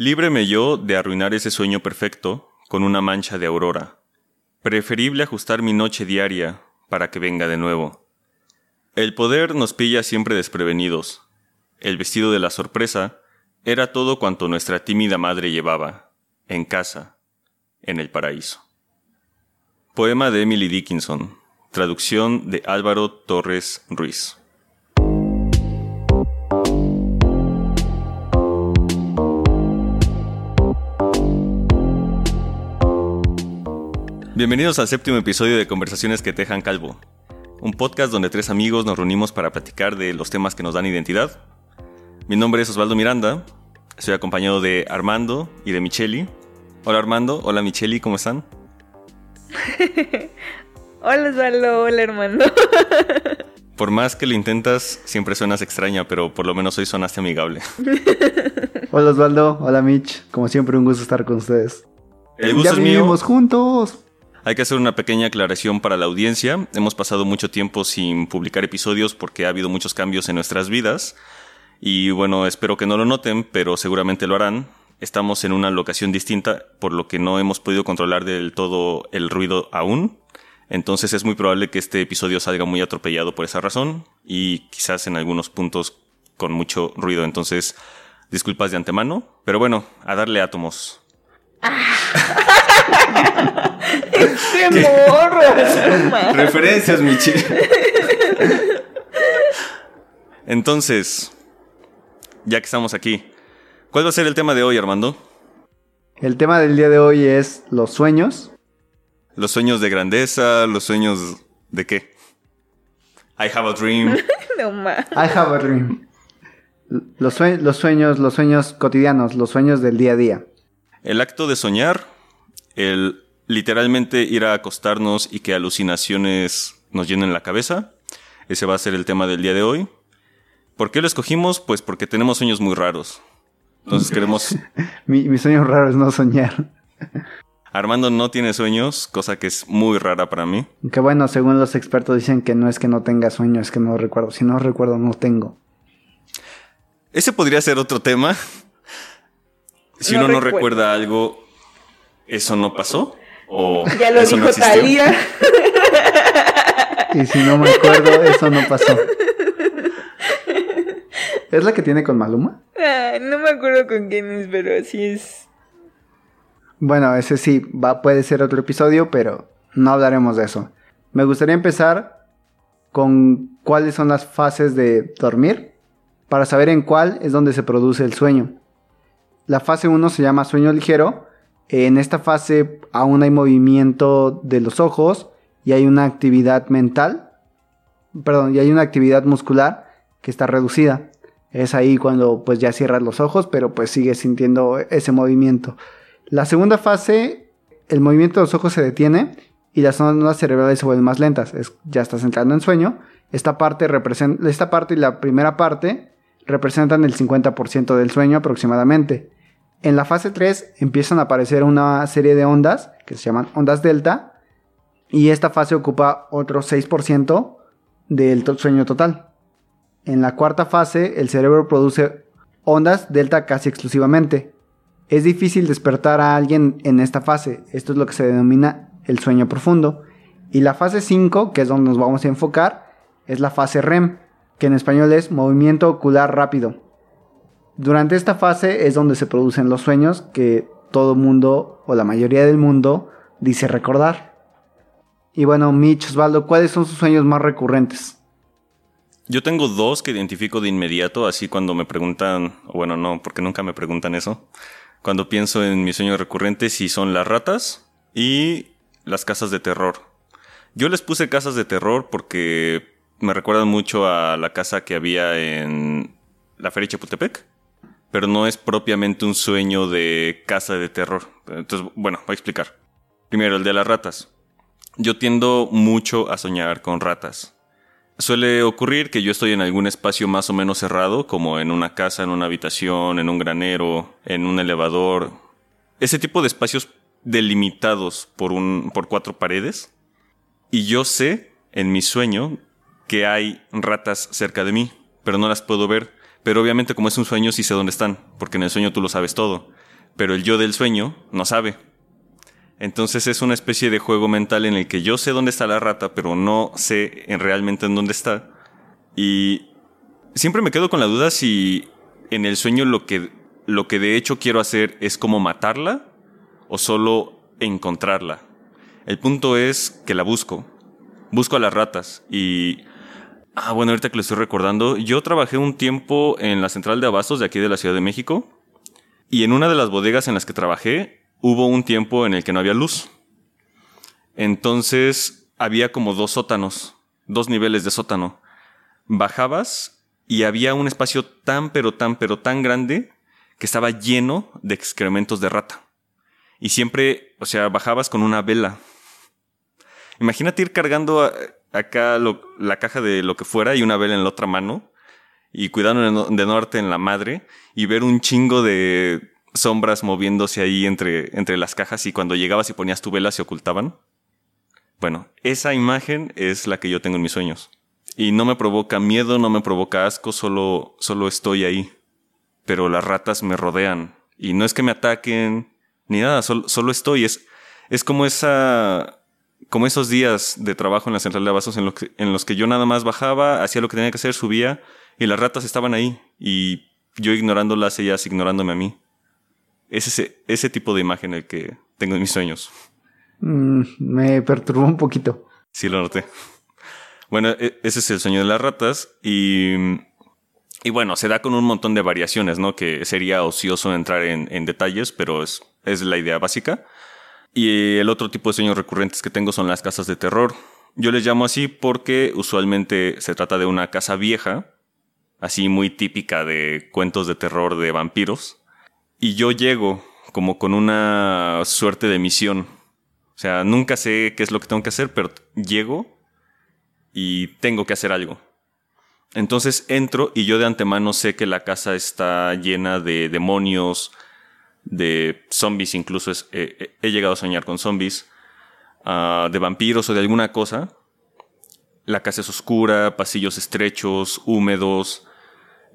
Líbreme yo de arruinar ese sueño perfecto con una mancha de aurora. Preferible ajustar mi noche diaria para que venga de nuevo. El poder nos pilla siempre desprevenidos. El vestido de la sorpresa era todo cuanto nuestra tímida madre llevaba, en casa, en el paraíso. Poema de Emily Dickinson, traducción de Álvaro Torres Ruiz. Bienvenidos al séptimo episodio de Conversaciones que Tejan Calvo, un podcast donde tres amigos nos reunimos para platicar de los temas que nos dan identidad. Mi nombre es Osvaldo Miranda, estoy acompañado de Armando y de Micheli. Hola Armando, hola Micheli, ¿cómo están? hola Osvaldo, hola Armando. Por más que lo intentas, siempre suenas extraña, pero por lo menos hoy sonaste amigable. hola Osvaldo, hola Mitch, como siempre un gusto estar con ustedes. El gusto es mío. juntos. Hay que hacer una pequeña aclaración para la audiencia. Hemos pasado mucho tiempo sin publicar episodios porque ha habido muchos cambios en nuestras vidas. Y bueno, espero que no lo noten, pero seguramente lo harán. Estamos en una locación distinta, por lo que no hemos podido controlar del todo el ruido aún. Entonces es muy probable que este episodio salga muy atropellado por esa razón y quizás en algunos puntos con mucho ruido. Entonces, disculpas de antemano. Pero bueno, a darle átomos. ¡Qué morro! Referencias, Michi. Entonces, ya que estamos aquí, ¿cuál va a ser el tema de hoy, Armando? El tema del día de hoy es los sueños. Los sueños de grandeza, los sueños de qué? I have a dream. no más. I have a dream. Los, los sueños, los sueños cotidianos, los sueños del día a día. El acto de soñar, el literalmente ir a acostarnos y que alucinaciones nos llenen la cabeza. Ese va a ser el tema del día de hoy. ¿Por qué lo escogimos? Pues porque tenemos sueños muy raros. Entonces queremos... mi, sueño raro es no soñar. Armando no tiene sueños, cosa que es muy rara para mí. Que bueno, según los expertos dicen que no es que no tenga sueños, es que no recuerdo. Si no recuerdo, no tengo. Ese podría ser otro tema. Si uno no recuerda algo, ¿eso no pasó? ¿O ya lo dijo Talía. Y si no me acuerdo, eso no pasó. ¿Es la que tiene con Maluma? Ah, no me acuerdo con quién es, pero así es. Bueno, ese sí, va, puede ser otro episodio, pero no hablaremos de eso. Me gustaría empezar con cuáles son las fases de dormir, para saber en cuál es donde se produce el sueño. La fase 1 se llama sueño ligero. En esta fase aún hay movimiento de los ojos y hay una actividad mental, perdón, y hay una actividad muscular que está reducida. Es ahí cuando pues ya cierras los ojos, pero pues sigues sintiendo ese movimiento. La segunda fase, el movimiento de los ojos se detiene y las ondas cerebrales se vuelven más lentas. ya estás entrando en sueño. Esta parte, esta parte y la primera parte representan el 50% del sueño aproximadamente. En la fase 3 empiezan a aparecer una serie de ondas que se llaman ondas delta y esta fase ocupa otro 6% del sueño total. En la cuarta fase el cerebro produce ondas delta casi exclusivamente. Es difícil despertar a alguien en esta fase, esto es lo que se denomina el sueño profundo. Y la fase 5, que es donde nos vamos a enfocar, es la fase REM, que en español es movimiento ocular rápido. Durante esta fase es donde se producen los sueños que todo mundo o la mayoría del mundo dice recordar. Y bueno, Mitch, Osvaldo, ¿cuáles son sus sueños más recurrentes? Yo tengo dos que identifico de inmediato, así cuando me preguntan, o bueno, no, porque nunca me preguntan eso. Cuando pienso en mis sueños recurrentes, si son las ratas y las casas de terror. Yo les puse casas de terror porque me recuerdan mucho a la casa que había en la Feria Chapultepec pero no es propiamente un sueño de casa de terror. Entonces, bueno, voy a explicar. Primero, el de las ratas. Yo tiendo mucho a soñar con ratas. Suele ocurrir que yo estoy en algún espacio más o menos cerrado, como en una casa, en una habitación, en un granero, en un elevador. Ese tipo de espacios delimitados por, un, por cuatro paredes. Y yo sé, en mi sueño, que hay ratas cerca de mí, pero no las puedo ver pero obviamente como es un sueño sí sé dónde están, porque en el sueño tú lo sabes todo. pero el yo del sueño no sabe. Entonces es una especie de juego mental en el que yo sé dónde está la rata, pero no sé en realmente en dónde está. Y siempre me quedo con la duda si en el sueño lo que, lo que de hecho quiero hacer es como matarla o solo encontrarla. El punto es que la busco. Busco a las ratas y... Ah, bueno, ahorita que lo estoy recordando, yo trabajé un tiempo en la central de abastos de aquí de la Ciudad de México y en una de las bodegas en las que trabajé hubo un tiempo en el que no había luz. Entonces había como dos sótanos, dos niveles de sótano. Bajabas y había un espacio tan pero tan pero tan grande que estaba lleno de excrementos de rata. Y siempre, o sea, bajabas con una vela Imagínate ir cargando acá la caja de lo que fuera y una vela en la otra mano y cuidando de norte en la madre y ver un chingo de sombras moviéndose ahí entre, entre las cajas y cuando llegabas y ponías tu vela se ocultaban. Bueno, esa imagen es la que yo tengo en mis sueños. Y no me provoca miedo, no me provoca asco, solo, solo estoy ahí. Pero las ratas me rodean. Y no es que me ataquen, ni nada, solo, solo estoy. Es, es como esa como esos días de trabajo en la central de abastos en, los que, en los que yo nada más bajaba, hacía lo que tenía que hacer, subía y las ratas estaban ahí y yo ignorándolas, ellas ignorándome a mí. Es ese, ese tipo de imagen el que tengo en mis sueños. Mm, me perturbó un poquito. Sí, lo noté. Bueno, e, ese es el sueño de las ratas y, y bueno, se da con un montón de variaciones, ¿no? Que sería ocioso entrar en, en detalles, pero es, es la idea básica. Y el otro tipo de sueños recurrentes que tengo son las casas de terror. Yo les llamo así porque usualmente se trata de una casa vieja, así muy típica de cuentos de terror de vampiros. Y yo llego como con una suerte de misión. O sea, nunca sé qué es lo que tengo que hacer, pero llego y tengo que hacer algo. Entonces entro y yo de antemano sé que la casa está llena de demonios, de zombies, incluso he llegado a soñar con zombies, ah, de vampiros o de alguna cosa. La casa es oscura, pasillos estrechos, húmedos,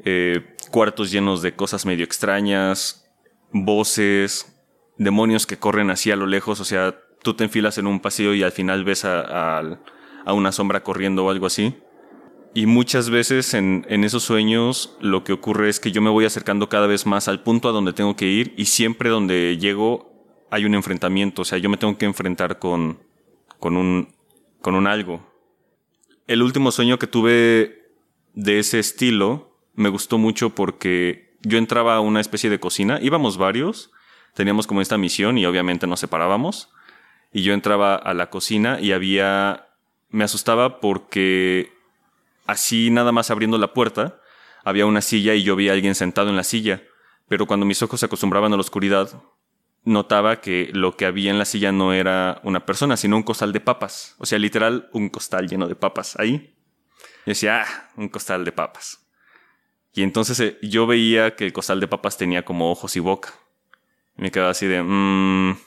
eh, cuartos llenos de cosas medio extrañas, voces, demonios que corren así a lo lejos, o sea, tú te enfilas en un pasillo y al final ves a una sombra corriendo o algo así. Y muchas veces en, esos sueños lo que ocurre es que yo me voy acercando cada vez más al punto a donde tengo que ir y siempre donde llego hay un enfrentamiento, o sea, yo me tengo que enfrentar con, con, un, con un algo. El último sueño que tuve de ese estilo me gustó mucho porque yo entraba a una especie de cocina, íbamos varios, teníamos como esta misión y obviamente nos separábamos, y yo entraba a la cocina y había, me asustaba porque Así nada más abriendo la puerta, había una silla y yo vi a alguien sentado en la silla, pero cuando mis ojos se acostumbraban a la oscuridad, notaba que lo que había en la silla no era una persona, sino un costal de papas. O sea, literal, un costal lleno de papas ahí. Y decía, ah, un costal de papas. Y entonces eh, yo veía que el costal de papas tenía como ojos y boca. me quedaba así de, mmm.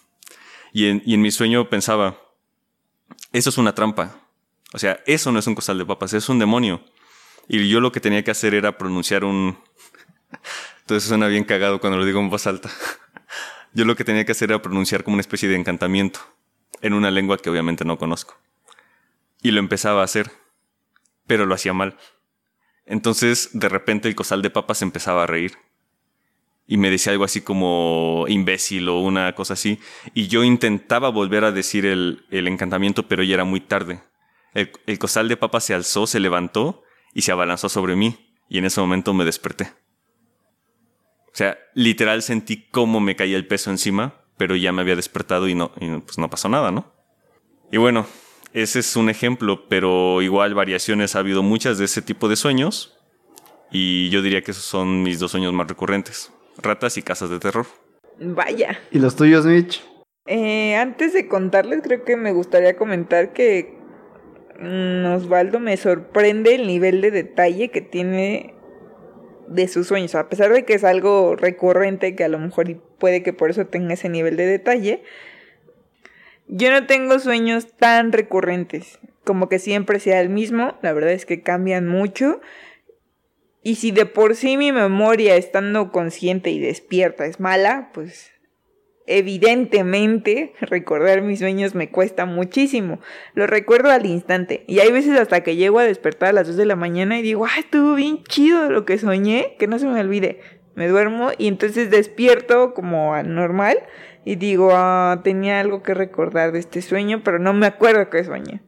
Y en mi sueño pensaba, eso es una trampa. O sea, eso no es un costal de papas, es un demonio. Y yo lo que tenía que hacer era pronunciar un... Entonces suena bien cagado cuando lo digo en voz alta. Yo lo que tenía que hacer era pronunciar como una especie de encantamiento en una lengua que obviamente no conozco. Y lo empezaba a hacer, pero lo hacía mal. Entonces, de repente el costal de papas empezaba a reír. Y me decía algo así como imbécil o una cosa así. Y yo intentaba volver a decir el, el encantamiento, pero ya era muy tarde. El, costal de papas se alzó, se levantó y se abalanzó sobre mí. Y en ese momento me desperté. O sea, literal sentí cómo me caía el peso encima, pero ya me había despertado y no, pues no pasó nada, ¿no? Y bueno, ese es un ejemplo, pero igual variaciones ha habido muchas de ese tipo de sueños. Y yo diría que esos son mis dos sueños más recurrentes. Ratas y casas de terror. Vaya. ¿Y los tuyos, Mitch? Eh, antes de contarles, creo que me gustaría comentar que Osvaldo me sorprende el nivel de detalle que tiene de sus sueños, a pesar de que es algo recurrente que a lo mejor puede que por eso tenga ese nivel de detalle. Yo no tengo sueños tan recurrentes, como que siempre sea el mismo, la verdad es que cambian mucho. Y si de por sí mi memoria estando consciente y despierta es mala, pues evidentemente recordar mis sueños me cuesta muchísimo. Lo recuerdo al instante. Y hay veces hasta que llego a despertar a las 2 de la mañana y digo, ay, estuvo bien chido lo que soñé, que no se me olvide. Me duermo y entonces despierto como normal y digo, ah, tenía algo que recordar de este sueño, pero no me acuerdo qué soñé.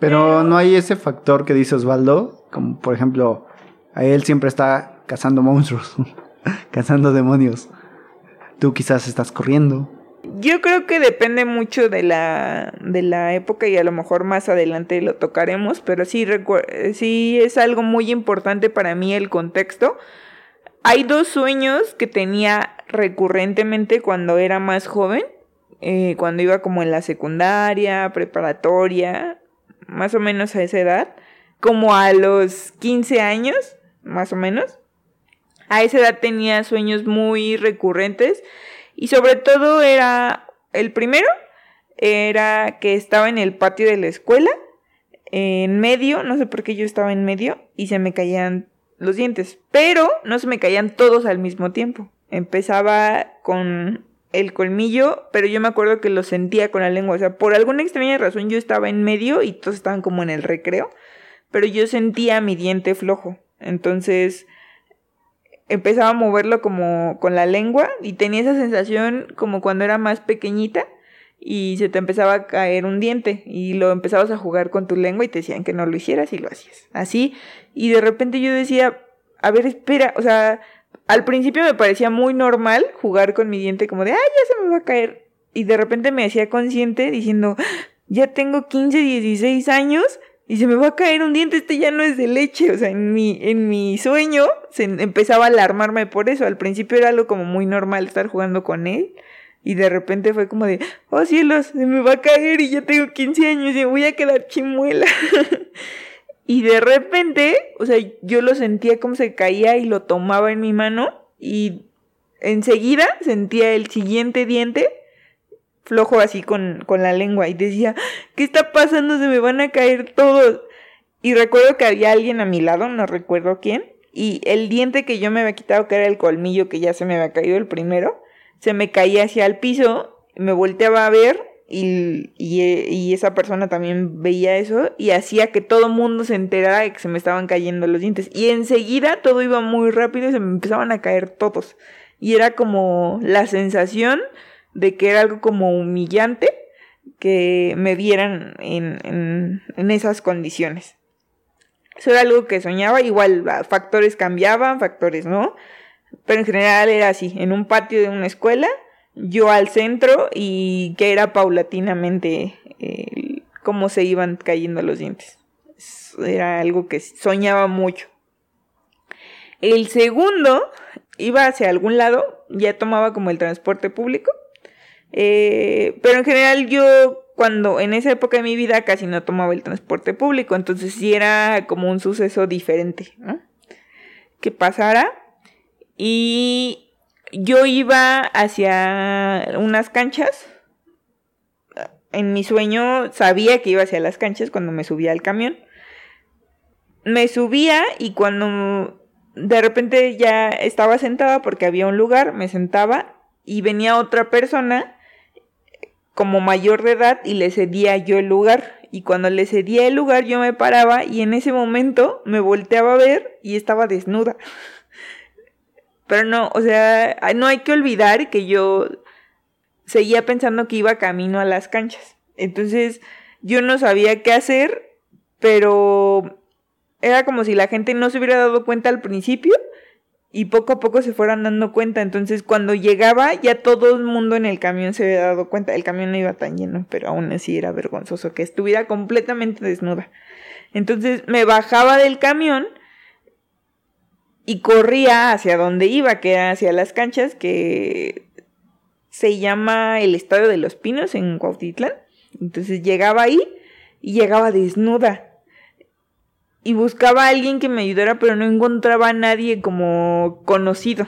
Pero no hay ese factor que dice Osvaldo, como por ejemplo, a él siempre está cazando monstruos, cazando demonios. Tú quizás estás corriendo. Yo creo que depende mucho de la, de la época y a lo mejor más adelante lo tocaremos, pero sí, sí es algo muy importante para mí el contexto. Hay dos sueños que tenía recurrentemente cuando era más joven, eh, cuando iba como en la secundaria, preparatoria, más o menos a esa edad, como a los 15 años, más o menos. A esa edad tenía sueños muy recurrentes y sobre todo era el primero era que estaba en el patio de la escuela en medio, no sé por qué yo estaba en medio y se me caían los dientes, pero no se me caían todos al mismo tiempo. Empezaba con el colmillo, pero yo me acuerdo que lo sentía con la lengua, o sea, por alguna extraña razón yo estaba en medio y todos estaban como en el recreo, pero yo sentía mi diente flojo. Entonces, empezaba a moverlo como con la lengua y tenía esa sensación como cuando era más pequeñita y se te empezaba a caer un diente y lo empezabas a jugar con tu lengua y te decían que no lo hicieras y lo hacías. Así, y de repente yo decía, a ver, espera, o sea, al principio me parecía muy normal jugar con mi diente como de, ay, ya se me va a caer. Y de repente me hacía consciente diciendo, ya tengo 15, 16 años y se me va a caer un diente, este ya no es de leche. O sea, en mi, en mi sueño se empezaba a alarmarme por eso. Al principio era algo como muy normal estar jugando con él. Y de repente fue como de, oh cielos, se me va a caer y ya tengo 15 años y voy a quedar chimuela. y de repente, o sea, yo lo sentía como se caía y lo tomaba en mi mano y enseguida sentía el siguiente diente flojo así con, con la lengua y decía, ¿qué está pasando? Se me van a caer todos. Y recuerdo que había alguien a mi lado, no recuerdo quién, y el diente que yo me había quitado, que era el colmillo que ya se me había caído el primero, se me caía hacia el piso, me volteaba a ver y, y, esa persona también veía eso y hacía que todo mundo se enterara de que se me estaban cayendo los dientes. Y enseguida todo iba muy rápido y se me empezaban a caer todos. Y era como la sensación de que era algo como humillante que me vieran en, en, esas condiciones. Eso era algo que soñaba, igual factores cambiaban, factores no, pero en general era así, en un patio de una escuela, yo al centro y que era paulatinamente cómo se iban cayendo los dientes. Era algo que soñaba mucho. El segundo iba hacia algún lado, ya tomaba como el transporte público eh, pero en general yo cuando en esa época de mi vida casi no tomaba el transporte público, entonces sí era como un suceso diferente. Que pasara y yo iba hacia unas canchas. En mi sueño sabía que iba hacia las canchas cuando me subía al camión. Me subía y cuando de repente ya estaba sentada porque había un lugar, me sentaba y venía otra persona como mayor de edad y le cedía yo el lugar. Y cuando le cedía el lugar yo me paraba y en ese momento me volteaba a ver y estaba desnuda. Pero no, o sea, no hay que olvidar que yo seguía pensando que iba camino a las canchas. Entonces yo no sabía qué hacer, pero era como si la gente no se hubiera dado cuenta al principio y poco a poco se fueran dando cuenta. Entonces, cuando llegaba, ya todo el mundo en el camión se había dado cuenta. El camión no iba tan lleno, pero aún así era vergonzoso que estuviera completamente desnuda. Entonces, me bajaba del camión y corría hacia donde iba, que era hacia las canchas, que se llama el Estadio de los Pinos en Cuautitlán. Entonces, llegaba ahí y llegaba desnuda y buscaba a alguien que me ayudara, pero no encontraba a nadie como conocido.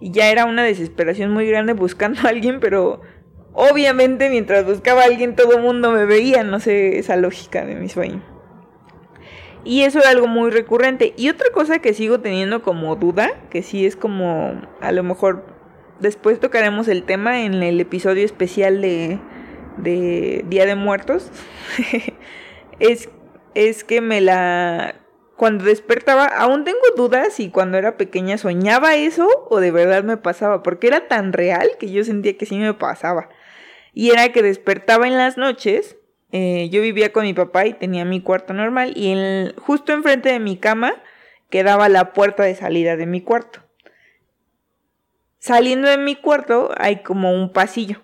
Y ya era una desesperación muy grande buscando a alguien, pero obviamente mientras buscaba a alguien todo el mundo me veía, no sé esa lógica de mi sueño. Y eso era algo muy recurrente. Y otra cosa que sigo teniendo como duda, que sí es como a lo mejor después tocaremos el tema en el episodio especial de, de Día de Muertos. es, es que me la... Cuando despertaba, aún tengo dudas si cuando era pequeña soñaba eso o de verdad me pasaba, porque era tan real que yo sentía que sí me pasaba. Y era que despertaba en las noches, eh, yo vivía con mi papá y tenía mi cuarto normal y en, justo enfrente de mi cama quedaba la puerta de salida de mi cuarto. Saliendo de mi cuarto hay como un pasillo.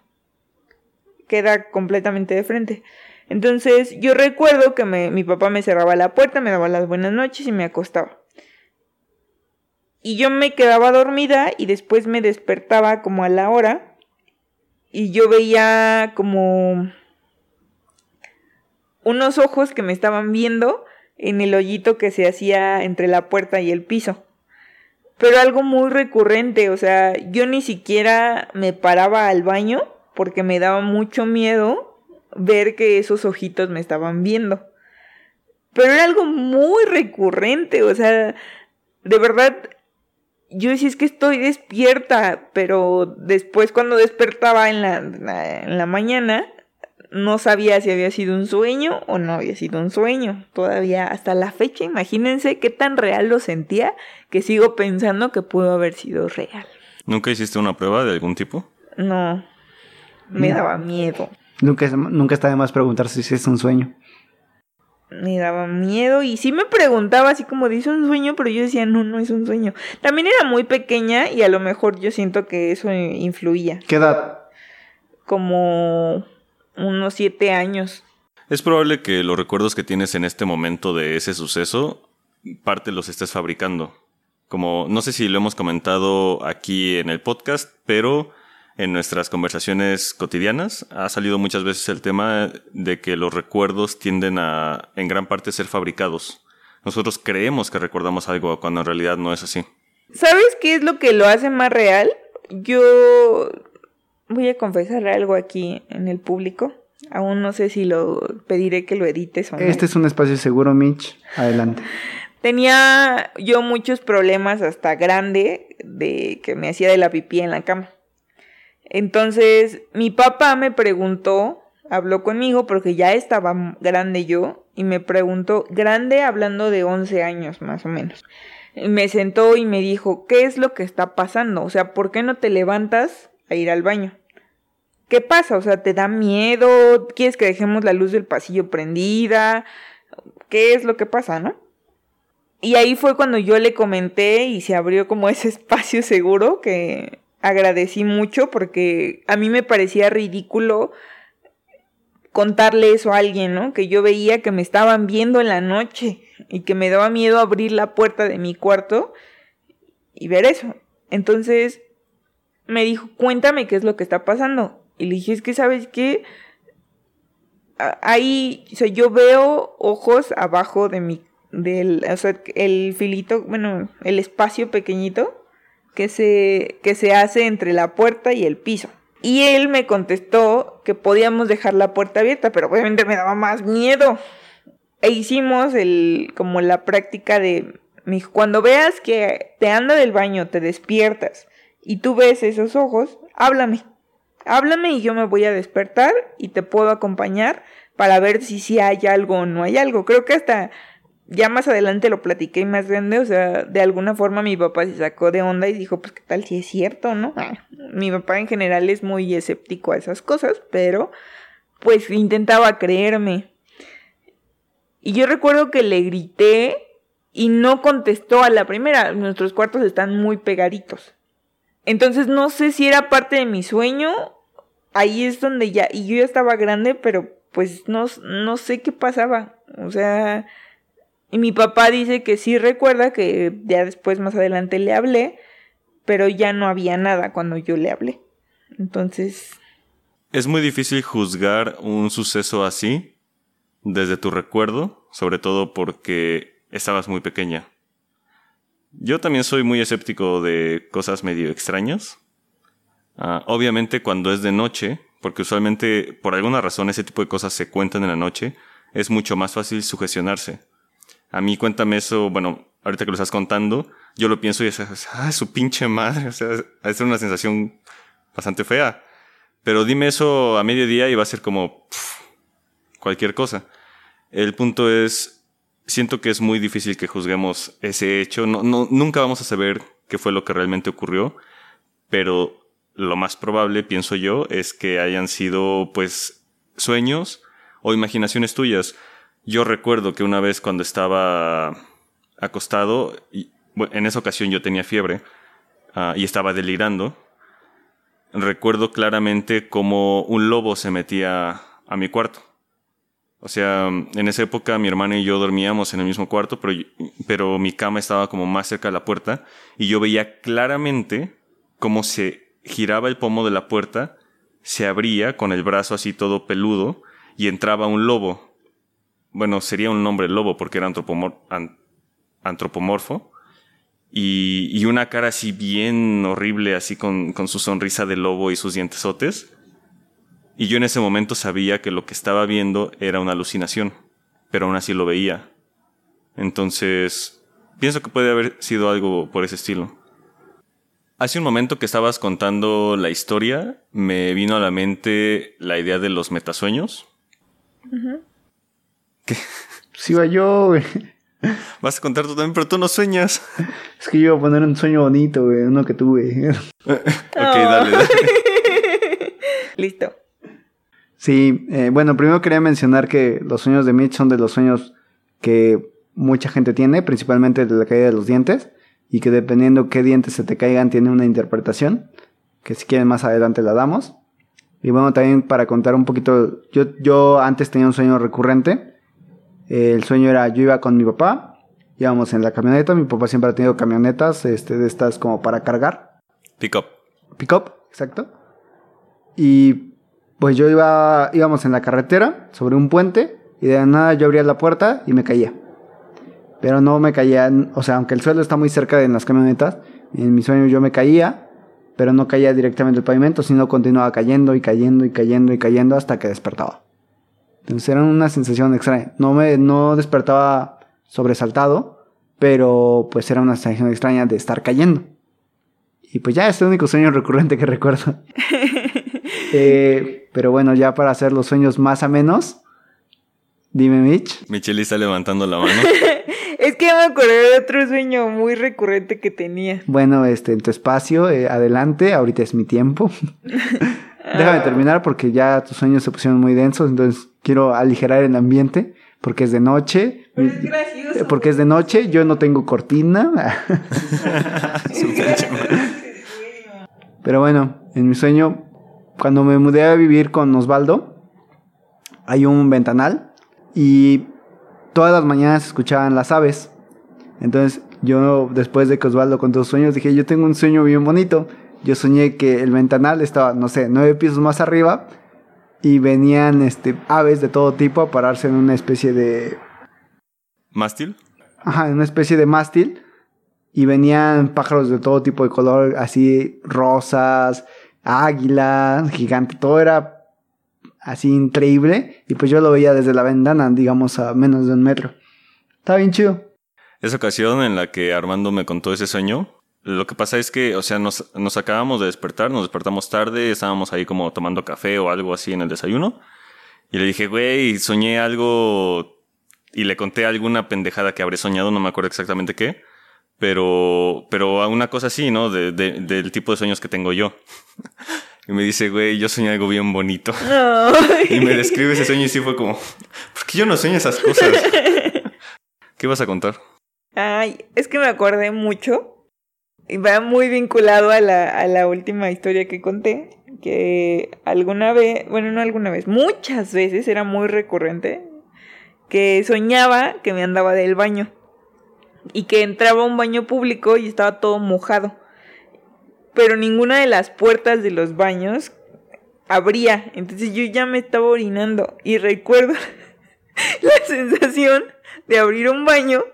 Queda completamente de frente. Entonces yo recuerdo que mi papá me cerraba la puerta, me daba las buenas noches y me acostaba. Y yo me quedaba dormida y después me despertaba como a la hora y yo veía como unos ojos que me estaban viendo en el hoyito que se hacía entre la puerta y el piso pero algo muy recurrente, o sea, yo ni siquiera me paraba al baño porque me daba mucho miedo ver que esos ojitos me estaban viendo. Pero era algo muy recurrente, o sea, de verdad, yo decía es que estoy despierta, pero después cuando despertaba en la, en la mañana, no sabía si había sido un sueño o no había sido un sueño. Todavía hasta la fecha, imagínense qué tan real lo sentía que sigo pensando que pudo haber sido real. ¿Nunca hiciste una prueba de algún tipo? No, me daba miedo. Nunca, nunca está de más preguntar si es un sueño. Me daba miedo y sí me preguntaba así como dice un sueño, pero yo decía, no, no es un sueño. También era muy pequeña y a lo mejor yo siento que eso influía. ¿Qué edad? Como unos siete años. Es probable que los recuerdos que tienes en este momento de ese suceso, parte los estés fabricando. Como no sé si lo hemos comentado aquí en el podcast, pero en nuestras conversaciones cotidianas ha salido muchas veces el tema de que los recuerdos tienden a en gran parte ser fabricados. Nosotros creemos que recordamos algo cuando en realidad no es así. ¿Sabes qué es lo que lo hace más real? Yo voy a confesar algo aquí en el público. Aún no sé si lo pediré que lo edites o no. Este es un espacio seguro, Mitch. Adelante. Tenía yo muchos problemas hasta grande de que me hacía de la pipí en la cama. Entonces, mi papá me preguntó, habló conmigo porque ya estaba grande yo y me preguntó, grande hablando de 11 años más o menos. Me sentó y me dijo, ¿qué es lo que está pasando? O sea, ¿por qué no te levantas a ir al baño? ¿Qué pasa? O sea, ¿te da miedo? ¿Quieres que dejemos la luz del pasillo prendida? ¿Qué es lo que pasa, no? Y ahí fue cuando yo le comenté y se abrió como ese espacio seguro que agradecí mucho porque a mí me parecía ridículo contarle eso a alguien, ¿no? Que yo veía que me estaban viendo en la noche y que me daba miedo abrir la puerta de mi cuarto y ver eso. Entonces me dijo, cuéntame qué es lo que está pasando. Y le dije, es que, ¿sabes qué? Ahí, o sea, yo veo ojos abajo de mi, del, o sea, el filito, bueno, el espacio pequeñito que se, que se hace entre la puerta y el piso. Y él me contestó que podíamos dejar la puerta abierta, pero obviamente me daba más miedo. E hicimos el, como la práctica de, cuando veas que te anda del baño, te despiertas y tú ves esos ojos, háblame. Háblame y yo me voy a despertar y te puedo acompañar para ver si hay algo o no hay algo. Creo que hasta ya más adelante lo platiqué más grande, o sea, de alguna forma mi papá se sacó de onda y dijo, pues qué tal si es cierto, ¿no? Ah, mi papá en general es muy escéptico a esas cosas, pero pues intentaba creerme. Y yo recuerdo que le grité y no contestó a la primera. Nuestros cuartos están muy pegaditos. Entonces no sé si era parte de mi sueño. Ahí es donde ya, y yo ya estaba grande, pero pues no, no sé qué pasaba. O sea, y mi papá dice que sí recuerda que ya después más adelante le hablé, pero ya no había nada cuando yo le hablé. Entonces... Es muy difícil juzgar un suceso así desde tu recuerdo, sobre todo porque estabas muy pequeña. Yo también soy muy escéptico de cosas medio extrañas. Ah, obviamente cuando es de noche, porque usualmente por alguna razón ese tipo de cosas se cuentan en la noche, es mucho más fácil sugestionarse. A mí cuéntame eso, bueno, ahorita que lo estás contando, yo lo pienso y es, ah, su pinche madre, o sea, es una sensación bastante fea. Pero dime eso a mediodía y va a ser como cualquier cosa. El punto es, siento que es muy difícil que juzguemos ese hecho. No, no, nunca vamos a saber qué fue lo que realmente ocurrió, pero lo más probable, pienso yo, es que hayan sido, pues, sueños o imaginaciones tuyas. Yo recuerdo que una vez cuando estaba acostado, en esa ocasión yo tenía fiebre ah, y estaba delirando, recuerdo claramente cómo un lobo se metía a mi cuarto. O sea, en esa época mi hermana y yo dormíamos en el mismo cuarto, pero, pero mi cama estaba como más cerca de la puerta y yo veía claramente cómo se giraba el pomo de la puerta, se abría con el brazo así todo peludo y entraba un lobo. Bueno, sería un nombre lobo porque era antropomorfo. Y, una cara así bien horrible, así con, su sonrisa de lobo y sus dientesotes. Y yo en ese momento sabía que lo que estaba viendo era una alucinación, pero aún así lo veía. Entonces, pienso que puede haber sido algo por ese estilo. Hace un momento que estabas contando la historia, me vino a la mente la idea de los metasueños. ¿Qué? Sí, va yo, güey. Vas a contar tú también, pero tú no sueñas. Es que yo iba a poner un sueño bonito, güey, uno que tuve. ok, dale, dale. Listo. Sí, eh, bueno, primero quería mencionar que los sueños de Mitch son de los sueños que mucha gente tiene, principalmente de la caída de los dientes y que dependiendo qué dientes se te caigan tiene una interpretación, que si quieren más adelante la damos. Y bueno, también para contar un poquito, yo, yo antes tenía un sueño recurrente. El sueño era, yo iba con mi papá, íbamos en la camioneta, mi papá siempre ha tenido camionetas este, de estas como para cargar. Pick up. Pick up, exacto. Y pues yo iba, íbamos en la carretera, sobre un puente, y de nada yo abría la puerta y me caía pero no me caía, o sea, aunque el suelo está muy cerca de las camionetas, en mis sueños yo me caía, pero no caía directamente el pavimento, sino continuaba cayendo y cayendo y cayendo y cayendo hasta que despertaba. Entonces era una sensación extraña. No me no despertaba sobresaltado, pero pues era una sensación extraña de estar cayendo. Y pues ya es el único sueño recurrente que recuerdo. Eh, pero bueno, ya para hacer los sueños más a menos, dime Mitch. Michelle está levantando la mano. Es que me acordé de otro sueño muy recurrente que tenía. Bueno, este, en tu espacio, eh, adelante, ahorita es mi tiempo. Déjame terminar porque ya tus sueños se pusieron muy densos, entonces quiero aligerar el ambiente porque es de noche. es gracioso. Porque es de noche, yo no tengo cortina. Pero bueno, en mi sueño, cuando me mudé a vivir con Osvaldo, hay un ventanal y todas las mañanas escuchaban las aves. Entonces yo después de que Osvaldo contó sus sueños dije, yo tengo un sueño bien bonito. Yo soñé que el ventanal estaba, no sé, nueve pisos más arriba y venían este, aves de todo tipo a pararse en una especie de... ¿Mástil? Ajá, en una especie de mástil. Y venían pájaros de todo tipo de color, así rosas, águilas, gigante, todo era así increíble. Y pues yo lo veía desde la ventana, digamos, a menos de un metro. Estaba bien chido. Esa ocasión en la que Armando me contó ese sueño, lo que pasa es que, o sea, nos, nos acabamos de despertar, nos despertamos tarde, estábamos ahí como tomando café o algo así en el desayuno. Y le dije, güey, soñé algo y le conté alguna pendejada que habré soñado, no me acuerdo exactamente qué, pero, pero a una cosa así, ¿no? De, del tipo de sueños que tengo yo. Y me dice, güey, yo soñé algo bien bonito. y me describe ese sueño y sí fue como, ¿por qué yo no sueño esas cosas? ¿Qué vas a contar? Ay, es que me acordé mucho. Va muy vinculado a la, a la última historia que conté. Que alguna vez, bueno, no alguna vez, muchas veces era muy recurrente. Que soñaba que me andaba del baño. Y que entraba a un baño público y estaba todo mojado pero ninguna de las puertas de los baños abría. Entonces yo ya me estaba orinando y recuerdo la sensación de abrir un baño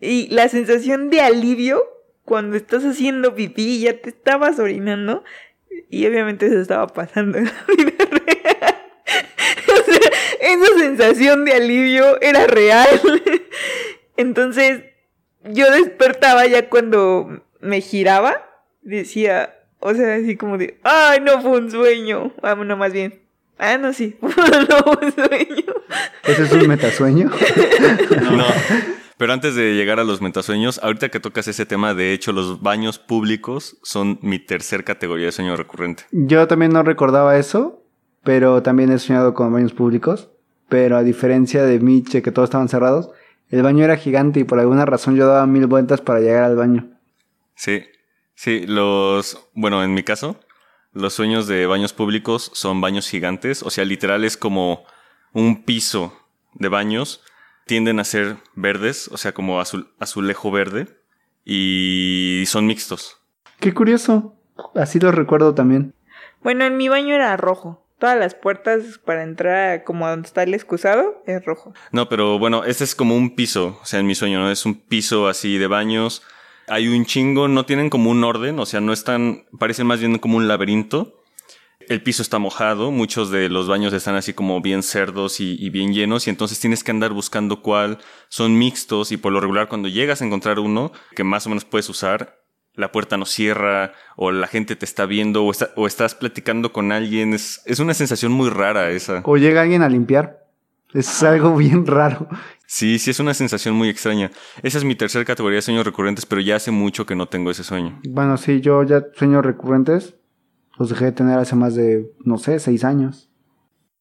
y la sensación de alivio cuando estás haciendo pipí ya te estabas orinando y obviamente se estaba pasando en la vida real. o sea, esa sensación de alivio era real. Entonces yo despertaba ya cuando me giraba, decía, o sea, así como de, ay, no fue un sueño. Vamos, no, más bien. Ah, no, sí, no fue un sueño. ¿Ese es un metasueño? no. Pero antes de llegar a los metasueños, ahorita que tocas ese tema, de hecho, los baños públicos son mi tercer categoría de sueño recurrente. Yo también no recordaba eso, pero también he soñado con baños públicos. Pero a diferencia de Miche, que todos estaban cerrados, el baño era gigante y por alguna razón yo daba mil vueltas para llegar al baño. Sí, sí, los, bueno, en mi caso, los sueños de baños públicos son baños gigantes, o sea, literal es como un piso de baños tienden a ser verdes, o sea, como azul, azulejo verde, y son mixtos. Qué curioso. Así lo recuerdo también. Bueno, en mi baño era rojo. Todas las puertas para entrar como a donde está el excusado es rojo. No, pero bueno, este es como un piso, o sea, en mi sueño, ¿no? Es un piso así de baños. Hay un chingo, no tienen como un orden, o sea, no están, parecen más bien como un laberinto el piso está mojado, muchos de los baños están así como bien cerdos y, bien llenos y entonces tienes que andar buscando cuál, son mixtos y por lo regular cuando llegas a encontrar uno que más o menos puedes usar, la puerta no cierra o la gente te está viendo o, estás platicando con alguien, es, es, una sensación muy rara esa. O llega alguien a limpiar, es algo bien raro. Sí, sí, es una sensación muy extraña. Esa es mi tercera categoría de sueños recurrentes, pero ya hace mucho que no tengo ese sueño. Bueno, sí, yo ya sueños recurrentes los dejé de tener hace más de, no sé, seis años.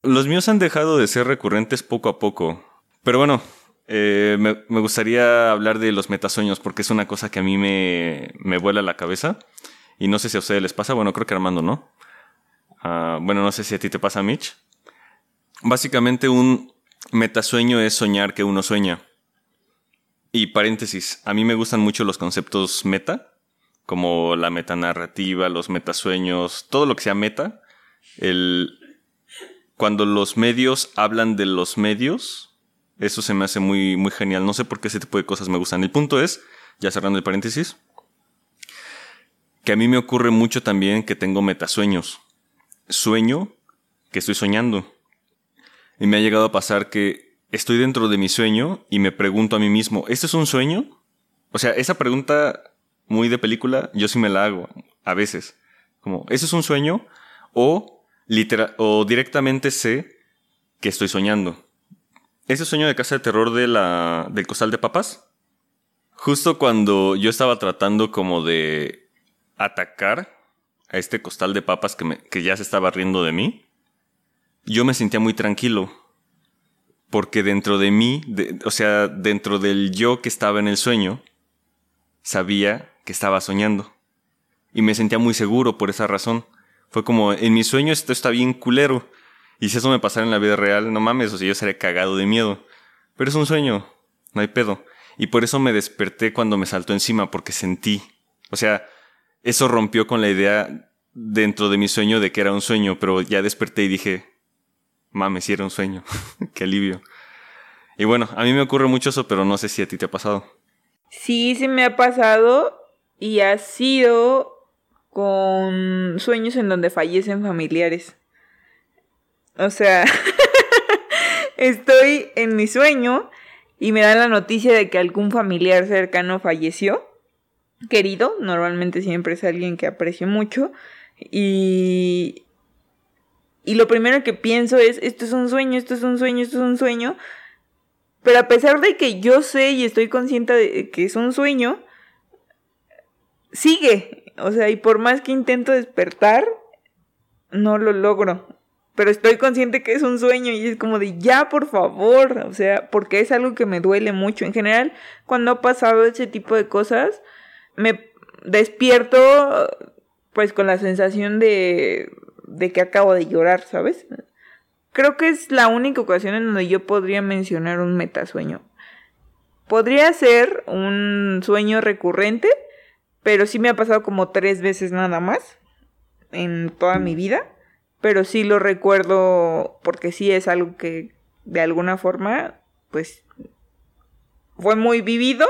Los míos han dejado de ser recurrentes poco a poco. Pero bueno, eh, me, gustaría hablar de los metasueños porque es una cosa que a mí me, me vuela la cabeza. Y no sé si a ustedes les pasa. Bueno, creo que Armando no. Ah, bueno, no sé si a ti te pasa, Mitch. Básicamente un metasueño es soñar que uno sueña. Y paréntesis, a mí me gustan mucho los conceptos meta como la metanarrativa, los metasueños, todo lo que sea meta, el, cuando los medios hablan de los medios, eso se me hace muy, muy genial. No sé por qué ese tipo de cosas me gustan. El punto es, ya cerrando el paréntesis, que a mí me ocurre mucho también que tengo metasueños. Sueño que estoy soñando. Y me ha llegado a pasar que estoy dentro de mi sueño y me pregunto a mí mismo, ¿esto es un sueño? O sea, esa pregunta muy de película, yo sí me la hago, a veces. Como, ¿eso es un sueño? O, literal, o directamente sé que estoy soñando. Ese sueño de casa de terror de la, del costal de papas. Justo cuando yo estaba tratando como de atacar a este costal de papas que, que ya se estaba riendo de mí, yo me sentía muy tranquilo. Porque dentro de mí, o sea, dentro del yo que estaba en el sueño, sabía que estaba soñando. Y me sentía muy seguro por esa razón. Fue como, en mi sueño esto está bien culero. Y si eso me pasara en la vida real, no mames, o sea, yo estaría cagado de miedo. Pero es un sueño, no hay pedo. Y por eso me desperté cuando me saltó encima, porque sentí. O sea, eso rompió con la idea dentro de mi sueño de que era un sueño, pero ya desperté y dije, mames, si era un sueño. Qué alivio. Y bueno, a mí me ocurre mucho eso, pero no sé si a ti te ha pasado. Sí, sí me ha pasado y ha sido con sueños en donde fallecen familiares. O sea, estoy en mi sueño y me dan la noticia de que algún familiar cercano falleció. Querido, normalmente siempre es alguien que aprecio mucho. Y, y lo primero que pienso es, esto es un sueño, esto es un sueño, esto es un sueño. Pero a pesar de que yo sé y estoy consciente de que es un sueño, sigue. O sea, y por más que intento despertar, no lo logro. Pero estoy consciente que es un sueño y es como de ya, por favor. O sea, porque es algo que me duele mucho. En general, cuando ha pasado ese tipo de cosas, me despierto pues con la sensación de, de que acabo de llorar, ¿sabes? Creo que es la única ocasión en donde yo podría mencionar un metasueño. Podría ser un sueño recurrente, pero sí me ha pasado como tres veces nada más en toda mi vida. Pero sí lo recuerdo porque sí es algo que de alguna forma, pues, fue muy vivido.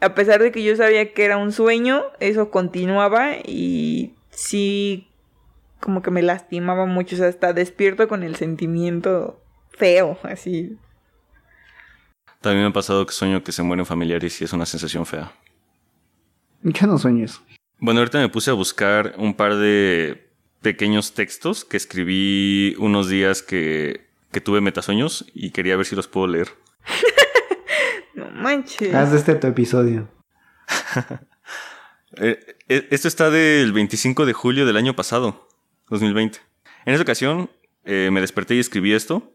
A pesar de que yo sabía que era un sueño, eso continuaba y sí como que me lastimaba mucho. O sea, hasta despierto con el sentimiento feo, así. También me ha pasado que sueño que se mueren familiares y es una sensación fea. ¿Qué no sueños? Bueno, ahorita me puse a buscar un par de pequeños textos que escribí unos días que, que tuve metasueños y quería ver si los puedo leer. No manches. Haz de este tu episodio. Eh, eh, esto está del 25 de julio del año pasado, 2020. En esa ocasión eh, me desperté y escribí esto.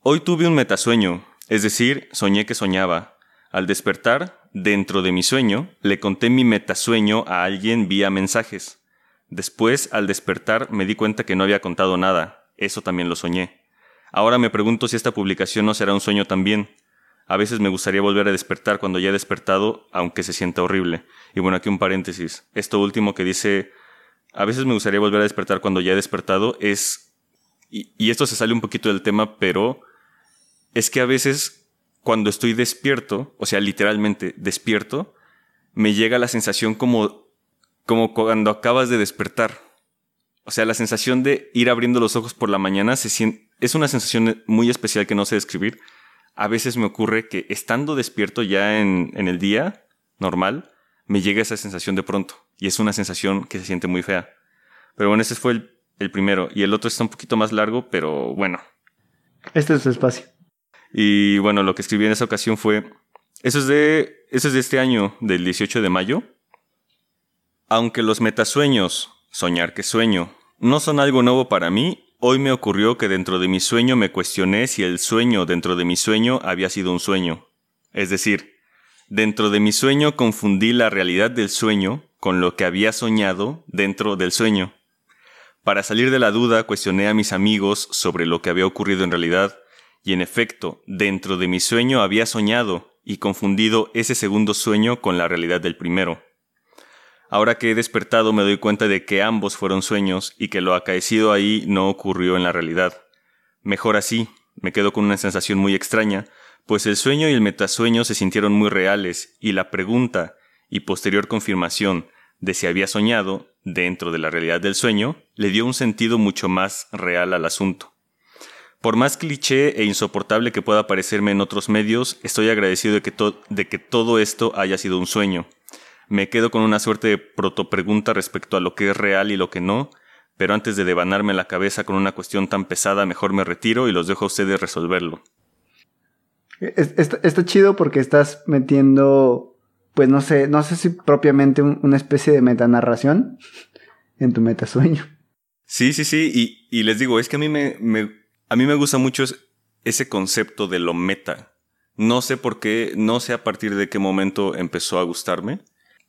Hoy tuve un metasueño, es decir, soñé que soñaba. Al despertar, dentro de mi sueño, le conté mi metasueño a alguien vía mensajes. Después, al despertar, me di cuenta que no había contado nada. Eso también lo soñé. Ahora me pregunto si esta publicación no será un sueño también. A veces me gustaría volver a despertar cuando ya he despertado, aunque se sienta horrible. Y bueno, aquí un paréntesis. Esto último que dice, a veces me gustaría volver a despertar cuando ya he despertado es, y, y esto se sale un poquito del tema, pero es que a veces cuando estoy despierto, o sea, literalmente despierto, me llega la sensación como, como cuando acabas de despertar. O sea, la sensación de ir abriendo los ojos por la mañana se siente, es una sensación muy especial que no sé describir a veces me ocurre que estando despierto ya en, el día normal, me llega esa sensación de pronto. Y es una sensación que se siente muy fea. Pero bueno, ese fue el, el primero. Y el otro está un poquito más largo, pero bueno. Este es su espacio. Y bueno, lo que escribí en esa ocasión fue. Eso es de. Eso es de este año, del 18 de mayo. Aunque los metasueños, soñar que sueño, no son algo nuevo para mí, Hoy me ocurrió que dentro de mi sueño me cuestioné si el sueño dentro de mi sueño había sido un sueño. Es decir, dentro de mi sueño confundí la realidad del sueño con lo que había soñado dentro del sueño. Para salir de la duda cuestioné a mis amigos sobre lo que había ocurrido en realidad, y en efecto, dentro de mi sueño había soñado y confundido ese segundo sueño con la realidad del primero. Ahora que he despertado me doy cuenta de que ambos fueron sueños y que lo acaecido ahí no ocurrió en la realidad. Mejor así, me quedo con una sensación muy extraña, pues el sueño y el metasueño se sintieron muy reales y la pregunta y posterior confirmación de si había soñado dentro de la realidad del sueño le dio un sentido mucho más real al asunto. Por más cliché e insoportable que pueda parecerme en otros medios, estoy agradecido de que, de que todo esto haya sido un sueño me quedo con una suerte de protopregunta respecto a lo que es real y lo que no, pero antes de devanarme la cabeza con una cuestión tan pesada, mejor me retiro y los dejo a ustedes resolverlo. Está, chido porque estás metiendo, pues no sé, no sé si propiamente una especie de metanarración en tu metasueño. Sí, sí, sí, y, y les digo, es que a mí me, me, a mí me gusta mucho ese concepto de lo meta. No sé por qué, no sé a partir de qué momento empezó a gustarme,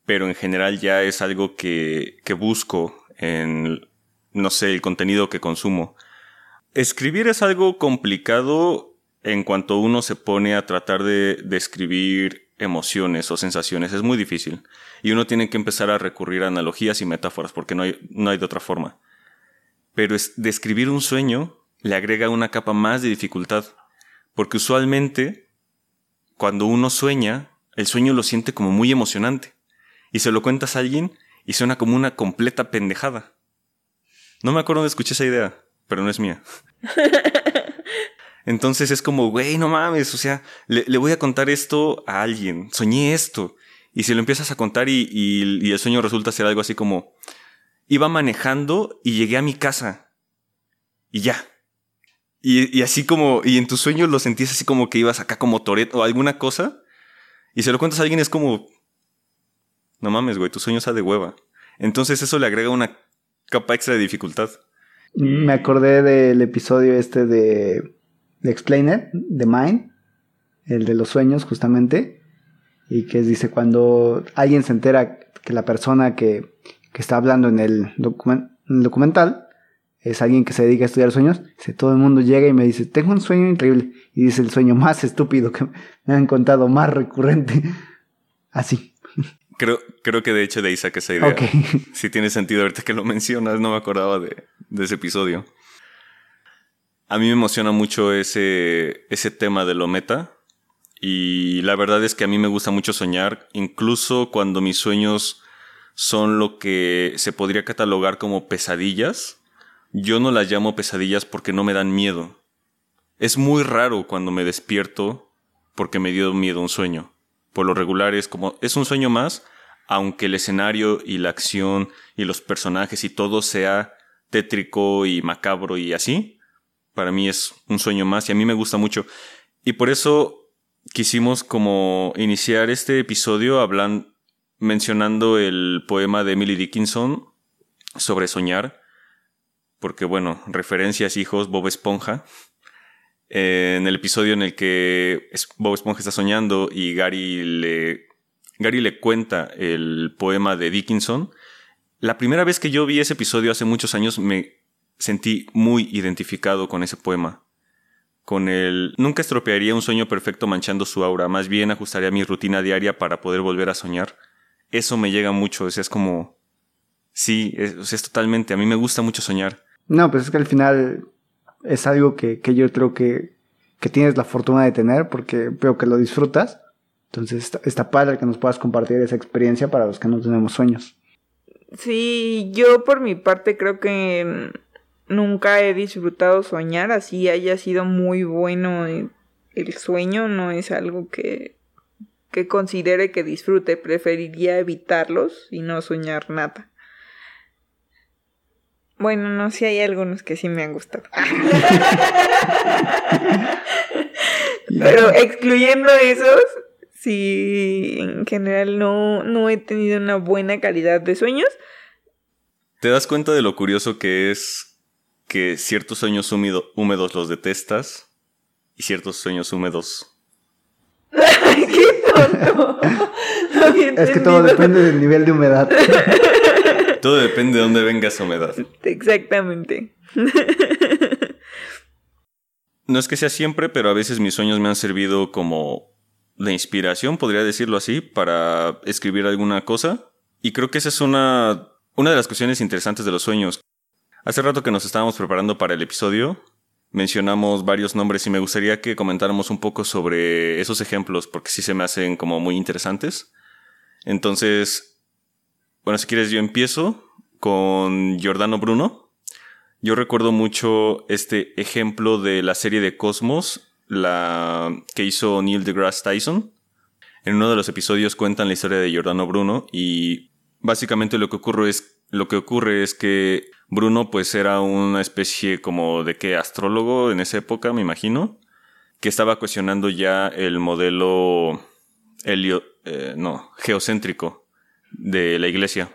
pero en general ya es algo que, que busco en, no sé, el contenido que consumo. Escribir es algo complicado en cuanto uno se pone a tratar de describir emociones o sensaciones. Es muy difícil. Y uno tiene que empezar a recurrir a analogías y metáforas porque no hay, no hay de otra forma. Pero es, describir un sueño le agrega una capa más de dificultad. Porque usualmente, cuando uno sueña, el sueño lo siente como muy emocionante y se lo cuentas a alguien y suena como una completa pendejada. No me acuerdo dónde escuché esa idea, pero no es mía. Entonces es como, güey, no mames, o sea, le, voy a contar esto a alguien, soñé esto. Y si lo empiezas a contar y, y, el sueño resulta ser algo así como, iba manejando y llegué a mi casa. Y ya. Y, así como, y en tus sueños lo sentís así como que ibas acá como Toreto o alguna cosa. Y se lo cuentas a alguien es como, no mames, güey, tu sueño está de hueva. Entonces eso le agrega una capa extra de dificultad. Me acordé del episodio este de, de Explainer, de Mind, el de los sueños justamente, y que dice cuando alguien se entera que la persona que, que está hablando en el, documental es alguien que se dedica a estudiar sueños, dice, todo el mundo llega y me dice, tengo un sueño increíble, y dice el sueño más estúpido que me han contado, más recurrente, así. Creo, creo que de hecho de ahí saqué esa idea. Sí tiene sentido ahorita que lo mencionas, no me acordaba de, ese episodio. A mí me emociona mucho ese, ese tema de lo meta. Y la verdad es que a mí me gusta mucho soñar, incluso cuando mis sueños son lo que se podría catalogar como pesadillas. Yo no las llamo pesadillas porque no me dan miedo. Es muy raro cuando me despierto porque me dio miedo un sueño. Por lo regular es como, es un sueño más, aunque el escenario y la acción y los personajes y todo sea tétrico y macabro y así, para mí es un sueño más y a mí me gusta mucho. Y por eso quisimos como iniciar este episodio hablando, mencionando el poema de Emily Dickinson sobre soñar, porque bueno, referencias hijos, Bob Esponja, en el episodio en el que Bob Esponja está soñando y Gary le, Gary le cuenta el poema de Dickinson, la primera vez que yo vi ese episodio hace muchos años me sentí muy identificado con ese poema. Con el nunca estropearía un sueño perfecto manchando su aura, más bien ajustaría mi rutina diaria para poder volver a soñar. Eso me llega mucho, es como sí, es, es totalmente, a mí me gusta mucho soñar. No, pues es que al final es algo que, que yo creo que, que, tienes la fortuna de tener porque veo que lo disfrutas. Entonces está, padre que nos puedas compartir esa experiencia para los que no tenemos sueños. Sí, yo por mi parte creo que nunca he disfrutado soñar, así haya sido muy bueno el sueño, no es algo que, que considere que disfrute, preferiría evitarlos y no soñar nada. Bueno, no, sí hay algunos que sí me han gustado. Pero excluyendo esos, sí, en general no, no he tenido una buena calidad de sueños. ¿Te das cuenta de lo curioso que es que ciertos sueños húmedos los detestas y ciertos sueños húmedos... ¡Qué tonto! es que todo depende del nivel de humedad. Todo depende de dónde venga esa humedad. Exactamente. No es que sea siempre, pero a veces mis sueños me han servido como de inspiración, podría decirlo así, para escribir alguna cosa. Y creo que esa es una, una de las cuestiones interesantes de los sueños. Hace rato que nos estábamos preparando para el episodio, mencionamos varios nombres y me gustaría que comentáramos un poco sobre esos ejemplos, porque sí se me hacen como muy interesantes. Entonces, bueno, si quieres yo empiezo con Giordano Bruno. Yo recuerdo mucho este ejemplo de la serie de Cosmos, la que hizo Neil deGrasse Tyson. En uno de los episodios cuentan la historia de Giordano Bruno y básicamente lo que ocurre es lo que ocurre es que Bruno pues era una especie como de que astrólogo en esa época, me imagino, que estaba cuestionando ya el modelo helio, eh, no, geocéntrico de la iglesia.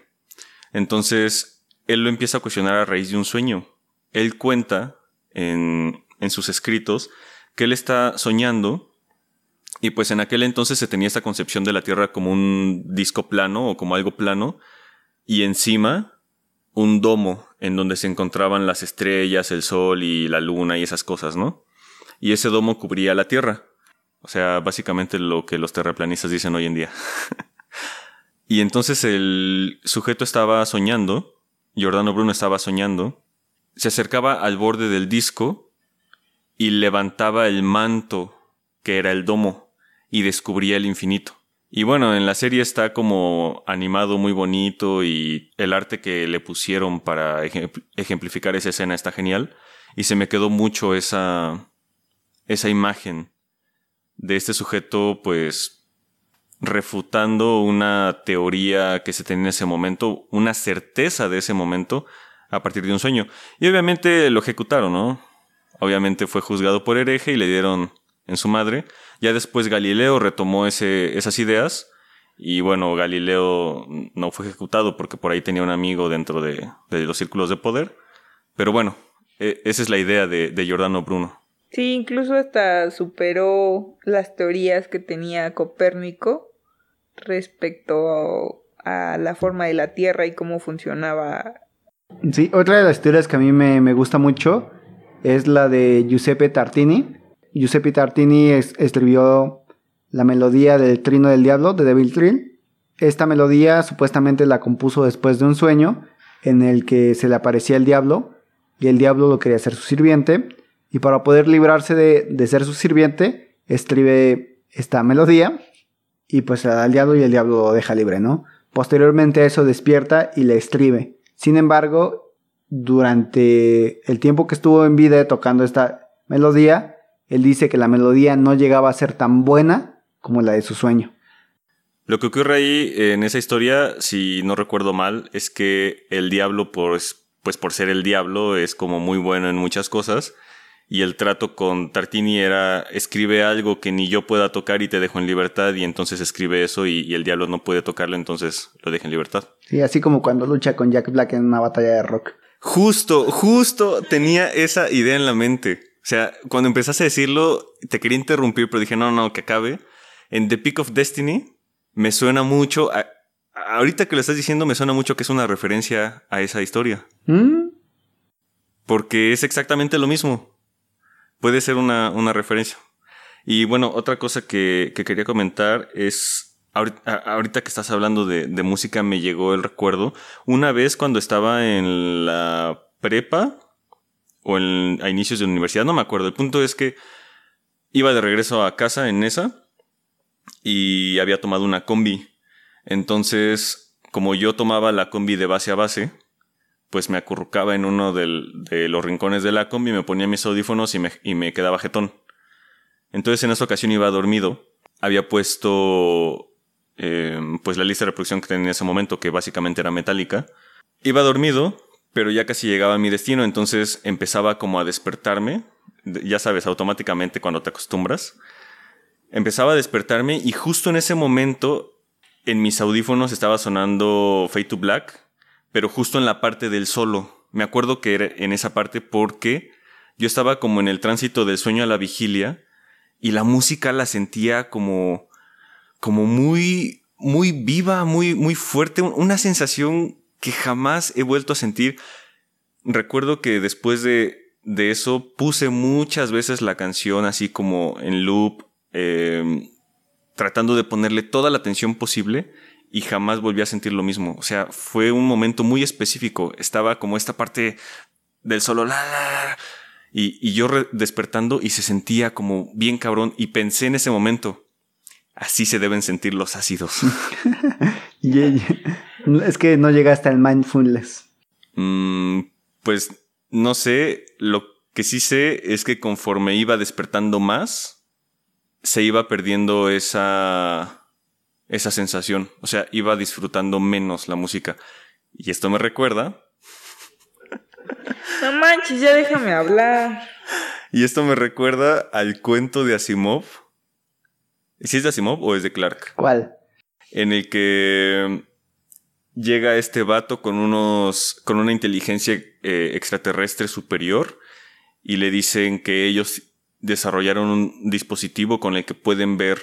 Entonces, él lo empieza a cuestionar a raíz de un sueño. Él cuenta en, en sus escritos que él está soñando y pues en aquel entonces se tenía esta concepción de la Tierra como un disco plano o como algo plano y encima un domo en donde se encontraban las estrellas, el sol y la luna y esas cosas, ¿no? Y ese domo cubría la Tierra. O sea, básicamente lo que los terraplanistas dicen hoy en día. Y entonces el sujeto estaba soñando, Giordano Bruno estaba soñando, se acercaba al borde del disco y levantaba el manto que era el domo y descubría el infinito. Y bueno, en la serie está como animado muy bonito y el arte que le pusieron para ejemplificar esa escena está genial. Y se me quedó mucho esa, esa imagen de este sujeto pues refutando una teoría que se tenía en ese momento, una certeza de ese momento a partir de un sueño. Y obviamente lo ejecutaron, ¿no? Obviamente fue juzgado por hereje y le dieron en su madre. Ya después Galileo retomó ese, esas ideas y bueno, Galileo no fue ejecutado porque por ahí tenía un amigo dentro de, los círculos de poder. Pero bueno, e, esa es la idea de, de Giordano Bruno. Sí, incluso hasta superó las teorías que tenía Copérnico respecto a la forma de la Tierra y cómo funcionaba. Sí, otra de las historias que a mí me, gusta mucho es la de Giuseppe Tartini. Giuseppe Tartini escribió la melodía del Trino del Diablo, de Devil Trill. Esta melodía supuestamente la compuso después de un sueño en el que se le aparecía el diablo y el diablo lo quería ser su sirviente. Y para poder librarse de, de ser su sirviente, escribe esta melodía y pues se da al diablo y el diablo lo deja libre, ¿no? Posteriormente a eso despierta y le escribe. Sin embargo, durante el tiempo que estuvo en vida tocando esta melodía, él dice que la melodía no llegaba a ser tan buena como la de su sueño. Lo que ocurre ahí en esa historia, si no recuerdo mal, es que el diablo, pues por ser el diablo, es como muy bueno en muchas cosas. Y el trato con Tartini era, escribe algo que ni yo pueda tocar y te dejo en libertad, y entonces escribe eso y, el diablo no puede tocarlo, entonces lo deja en libertad. Sí, así como cuando lucha con Jack Black en una batalla de rock. Justo, justo tenía esa idea en la mente. O sea, cuando empezaste a decirlo, te quería interrumpir, pero dije, no, no, que acabe. En The Peak of Destiny, me suena mucho, ahorita que lo estás diciendo, me suena mucho que es una referencia a esa historia. ¿Mm? Porque es exactamente lo mismo. Puede ser una, referencia. Y bueno, otra cosa que, quería comentar es, ahorita, que estás hablando de, música, me llegó el recuerdo. Una vez cuando estaba en la prepa o en, a inicios de la universidad, no me acuerdo. El punto es que iba de regreso a casa en esa y había tomado una combi. Entonces, como yo tomaba la combi de base a base, pues me acurrucaba en uno de los rincones de la combi, me ponía mis audífonos y me, y me quedaba jetón. Entonces en esa ocasión iba dormido. Había puesto eh, pues la lista de reproducción que tenía en ese momento, que básicamente era metálica. Iba dormido, pero ya casi llegaba a mi destino, entonces empezaba como a despertarme. Ya sabes, automáticamente cuando te acostumbras empezaba a despertarme y justo en ese momento en mis audífonos estaba sonando Fade to Black, pero justo en la parte del solo. Me acuerdo que era en esa parte porque yo estaba como en el tránsito del sueño a la vigilia y la música la sentía como como muy muy viva, muy muy fuerte, una sensación que jamás he vuelto a sentir. Recuerdo que después de de eso puse muchas veces la canción así como en loop Em, tratando de ponerle toda la atención posible y jamás volví a sentir lo mismo. O sea, fue un momento muy específico. Estaba como esta parte del solo la, la y, yo despertando y se sentía como bien cabrón y pensé en ese momento, así se deben sentir los ácidos. es que no llega hasta el mindfulness. Mm, pues no sé, lo que sí sé es que conforme iba despertando más, se iba perdiendo esa, esa sensación. O sea, iba disfrutando menos la música. Y esto me recuerda. No manches, ya déjame hablar. Y esto me recuerda al cuento de Asimov. ¿Si es de Asimov o es de Clark? ¿Cuál? En el que llega este vato con unos. con una inteligencia eh, extraterrestre superior. Y le dicen que ellos desarrollaron un dispositivo con el que pueden ver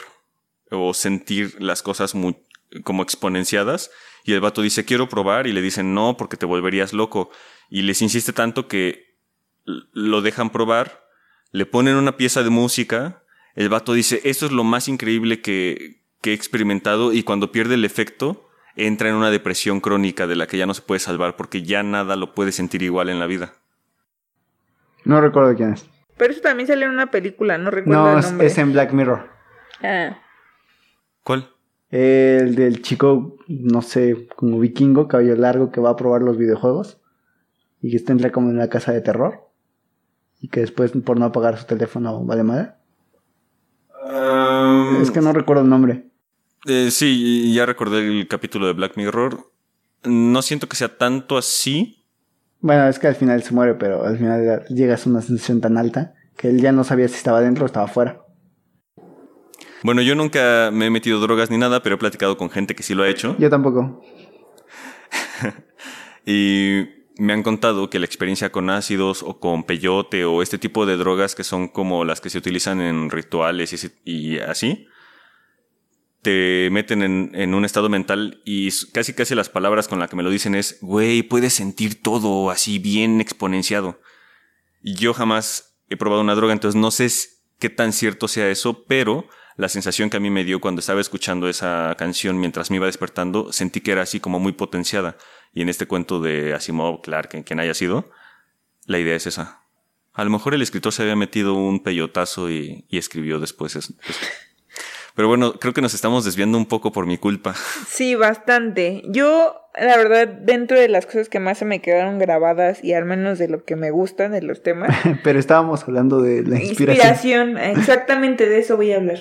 o sentir las cosas muy, como exponenciadas. Y el vato dice, quiero probar. Y le dicen, no, porque te volverías loco. Y les insiste tanto que lo dejan probar. Le ponen una pieza de música. El vato dice, esto es lo más increíble que, que he experimentado. Y cuando pierde el efecto, entra en una depresión crónica de la que ya no se puede salvar porque ya nada lo puede sentir igual en la vida. No recuerdo quién es. Pero eso también sale en una película, no recuerdo el nombre. es en Black Mirror. Ah. ¿Cuál? El del chico, no sé, como vikingo, cabello largo, que va a probar los videojuegos. Y que está entra como en una casa de terror. Y que después, por no apagar su teléfono, vale madre. Um, es que no recuerdo el nombre. Eh, sí, ya recordé el capítulo de Black Mirror. No siento que sea tanto así, bueno, es que al final se muere, pero al final llegas a una sensación tan alta que él ya no sabía si estaba dentro o estaba fuera. Bueno, yo nunca me he metido drogas ni nada, pero he platicado con gente que sí lo ha hecho. Yo tampoco. y me han contado que la experiencia con ácidos o con peyote o este tipo de drogas que son como las que se utilizan en rituales y así, te meten en, un estado mental y casi casi las palabras con las que me lo dicen es, güey, puedes sentir todo así bien exponenciado. Y yo jamás he probado una droga, entonces no sé qué tan cierto sea eso, pero la sensación que a mí me dio cuando estaba escuchando esa canción mientras me iba despertando, sentí que era así como muy potenciada. Y en este cuento de Asimov, Clark, quien haya sido, la idea es esa. A lo mejor el escritor se había metido un peyotazo y, escribió después eso. Pero bueno, creo que nos estamos desviando un poco por mi culpa. Sí, bastante. Yo, la verdad, dentro de las cosas que más se me quedaron grabadas y al menos de lo que me gustan de los temas. Pero estábamos hablando de la inspiración. Inspiración, exactamente de eso voy a hablar.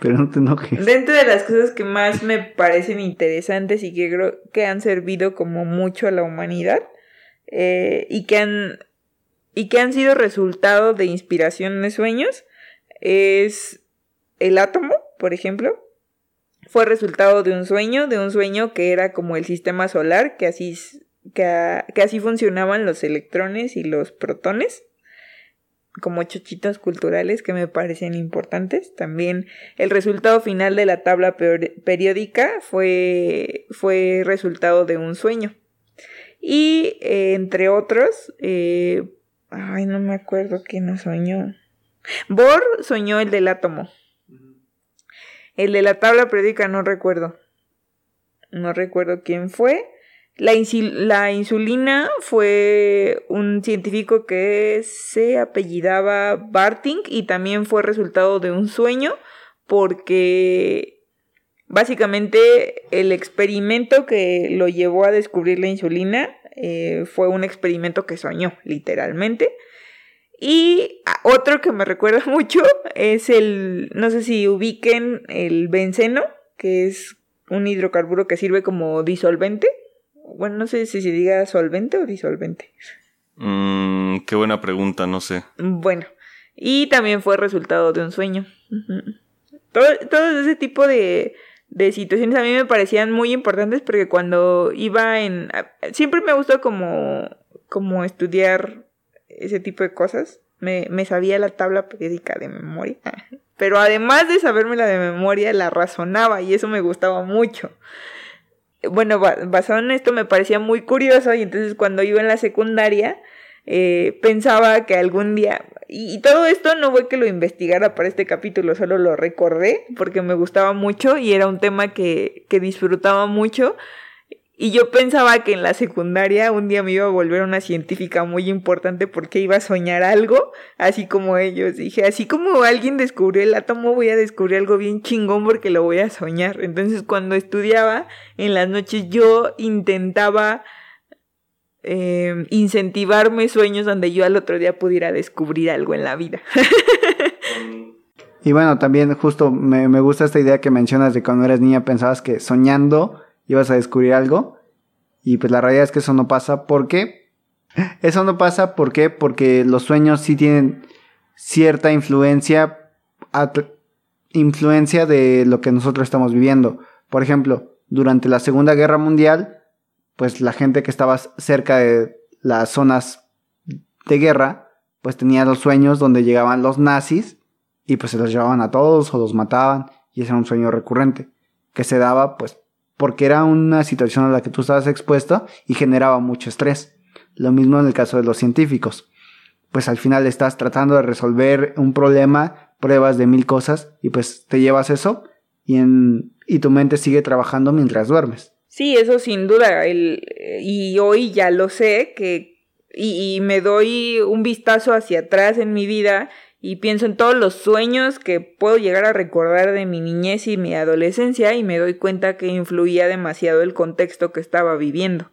Pero no te enojes. Dentro de las cosas que más me parecen interesantes y que creo que han servido como mucho a la humanidad eh, y que han y que han sido resultado de inspiración de sueños es el átomo, por ejemplo. Fue resultado de un sueño, de un sueño que era como el sistema solar, que así, que, que así funcionaban los electrones y los protones como chochitos culturales que me parecen importantes. También el resultado final de la tabla periódica fue, fue resultado de un sueño. Y eh, entre otros, eh, Ay, no me acuerdo quién no soñó. Bohr soñó el del átomo. El de la tabla periódica no recuerdo. No recuerdo quién fue. La, insulina fue un científico que se apellidaba Barting y también fue resultado de un sueño porque básicamente el experimento que lo llevó a descubrir la insulina eh, fue un experimento que soñó, literalmente. Y otro que me recuerda mucho es el, no sé si ubiquen el benceno, que es un hidrocarburo que sirve como disolvente. Bueno, no sé si se diga solvente o disolvente. Mm, qué buena pregunta, no sé. Bueno, y también fue resultado de un sueño. todo, todo ese tipo de, de situaciones a mí me parecían muy importantes porque cuando iba en... Siempre me gustó como, como estudiar ese tipo de cosas. Me, me sabía la tabla periódica de memoria. Pero además de saberme la de memoria, la razonaba y eso me gustaba mucho. Bueno, basado en esto me parecía muy curioso y entonces cuando iba en la secundaria eh, pensaba que algún día, y, todo esto no fue que lo investigara para este capítulo, solo lo recordé porque me gustaba mucho y era un tema que, que disfrutaba mucho. Y yo pensaba que en la secundaria un día me iba a volver una científica muy importante porque iba a soñar algo, así como ellos. Dije, así como alguien descubrió el átomo, voy a descubrir algo bien chingón porque lo voy a soñar. Entonces cuando estudiaba en las noches yo intentaba eh, incentivarme sueños donde yo al otro día pudiera descubrir algo en la vida. y bueno, también justo me, me, gusta esta idea que mencionas de cuando eras niña pensabas que soñando ibas a descubrir algo. Y pues la realidad es que eso no pasa. ¿Por qué? Eso no pasa ¿por qué? porque los sueños sí tienen cierta influencia, influencia de lo que nosotros estamos viviendo. Por ejemplo, durante la Segunda Guerra Mundial, pues la gente que estaba cerca de las zonas de guerra, pues tenía los sueños donde llegaban los nazis y pues se los llevaban a todos o los mataban y ese era un sueño recurrente que se daba pues porque era una situación a la que tú estabas expuesto y generaba mucho estrés. Lo mismo en el caso de los científicos. Pues al final estás tratando de resolver un problema, pruebas de mil cosas y pues te llevas eso y, en, y tu mente sigue trabajando mientras duermes. Sí, eso sin duda. El, y hoy ya lo sé que y, me doy un vistazo hacia atrás en mi vida y pienso en todos los sueños que puedo llegar a recordar de mi niñez y mi adolescencia y me doy cuenta que influía demasiado el contexto que estaba viviendo.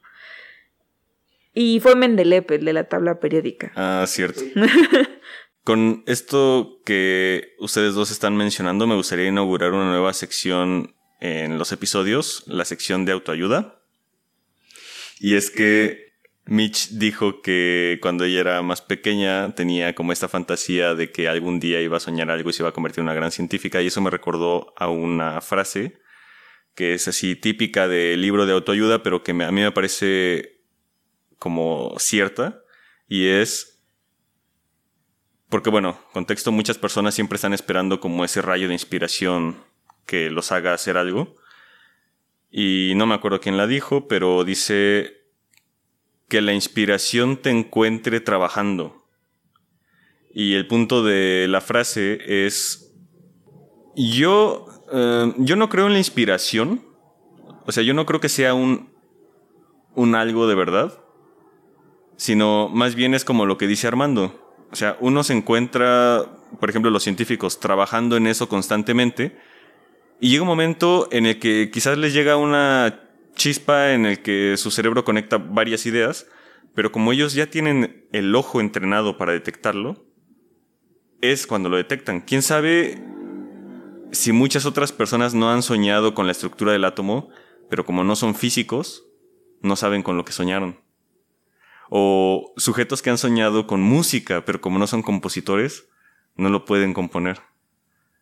Y fue Mendeleev el de la tabla periódica. Ah, cierto. Con esto que ustedes dos están mencionando, me gustaría inaugurar una nueva sección en los episodios la sección de autoayuda. Y es que Mitch dijo que cuando ella era más pequeña tenía como esta fantasía de que algún día iba a soñar algo y se iba a convertir en una gran científica y eso me recordó a una frase que es así típica del libro de autoayuda pero que a mí me parece como cierta y es porque bueno, contexto, muchas personas siempre están esperando como ese rayo de inspiración que los haga hacer algo. Y no me acuerdo quién la dijo, pero dice que la inspiración te encuentre trabajando. Y el punto de la frase es, yo, eh, yo no creo en la inspiración. O sea, yo no creo que sea un, un algo de verdad. Sino más bien es como lo que dice Armando. O sea, uno se encuentra, por ejemplo, los científicos trabajando en eso constantemente y llega un momento en el que quizás les llega una chispa en el que su cerebro conecta varias ideas, pero como ellos ya tienen el ojo entrenado para detectarlo, es cuando lo detectan. ¿Quién sabe si muchas otras personas no han soñado con la estructura del átomo, pero como no son físicos, no saben con lo que soñaron? O sujetos que han soñado con música, pero como no son compositores, no lo pueden componer.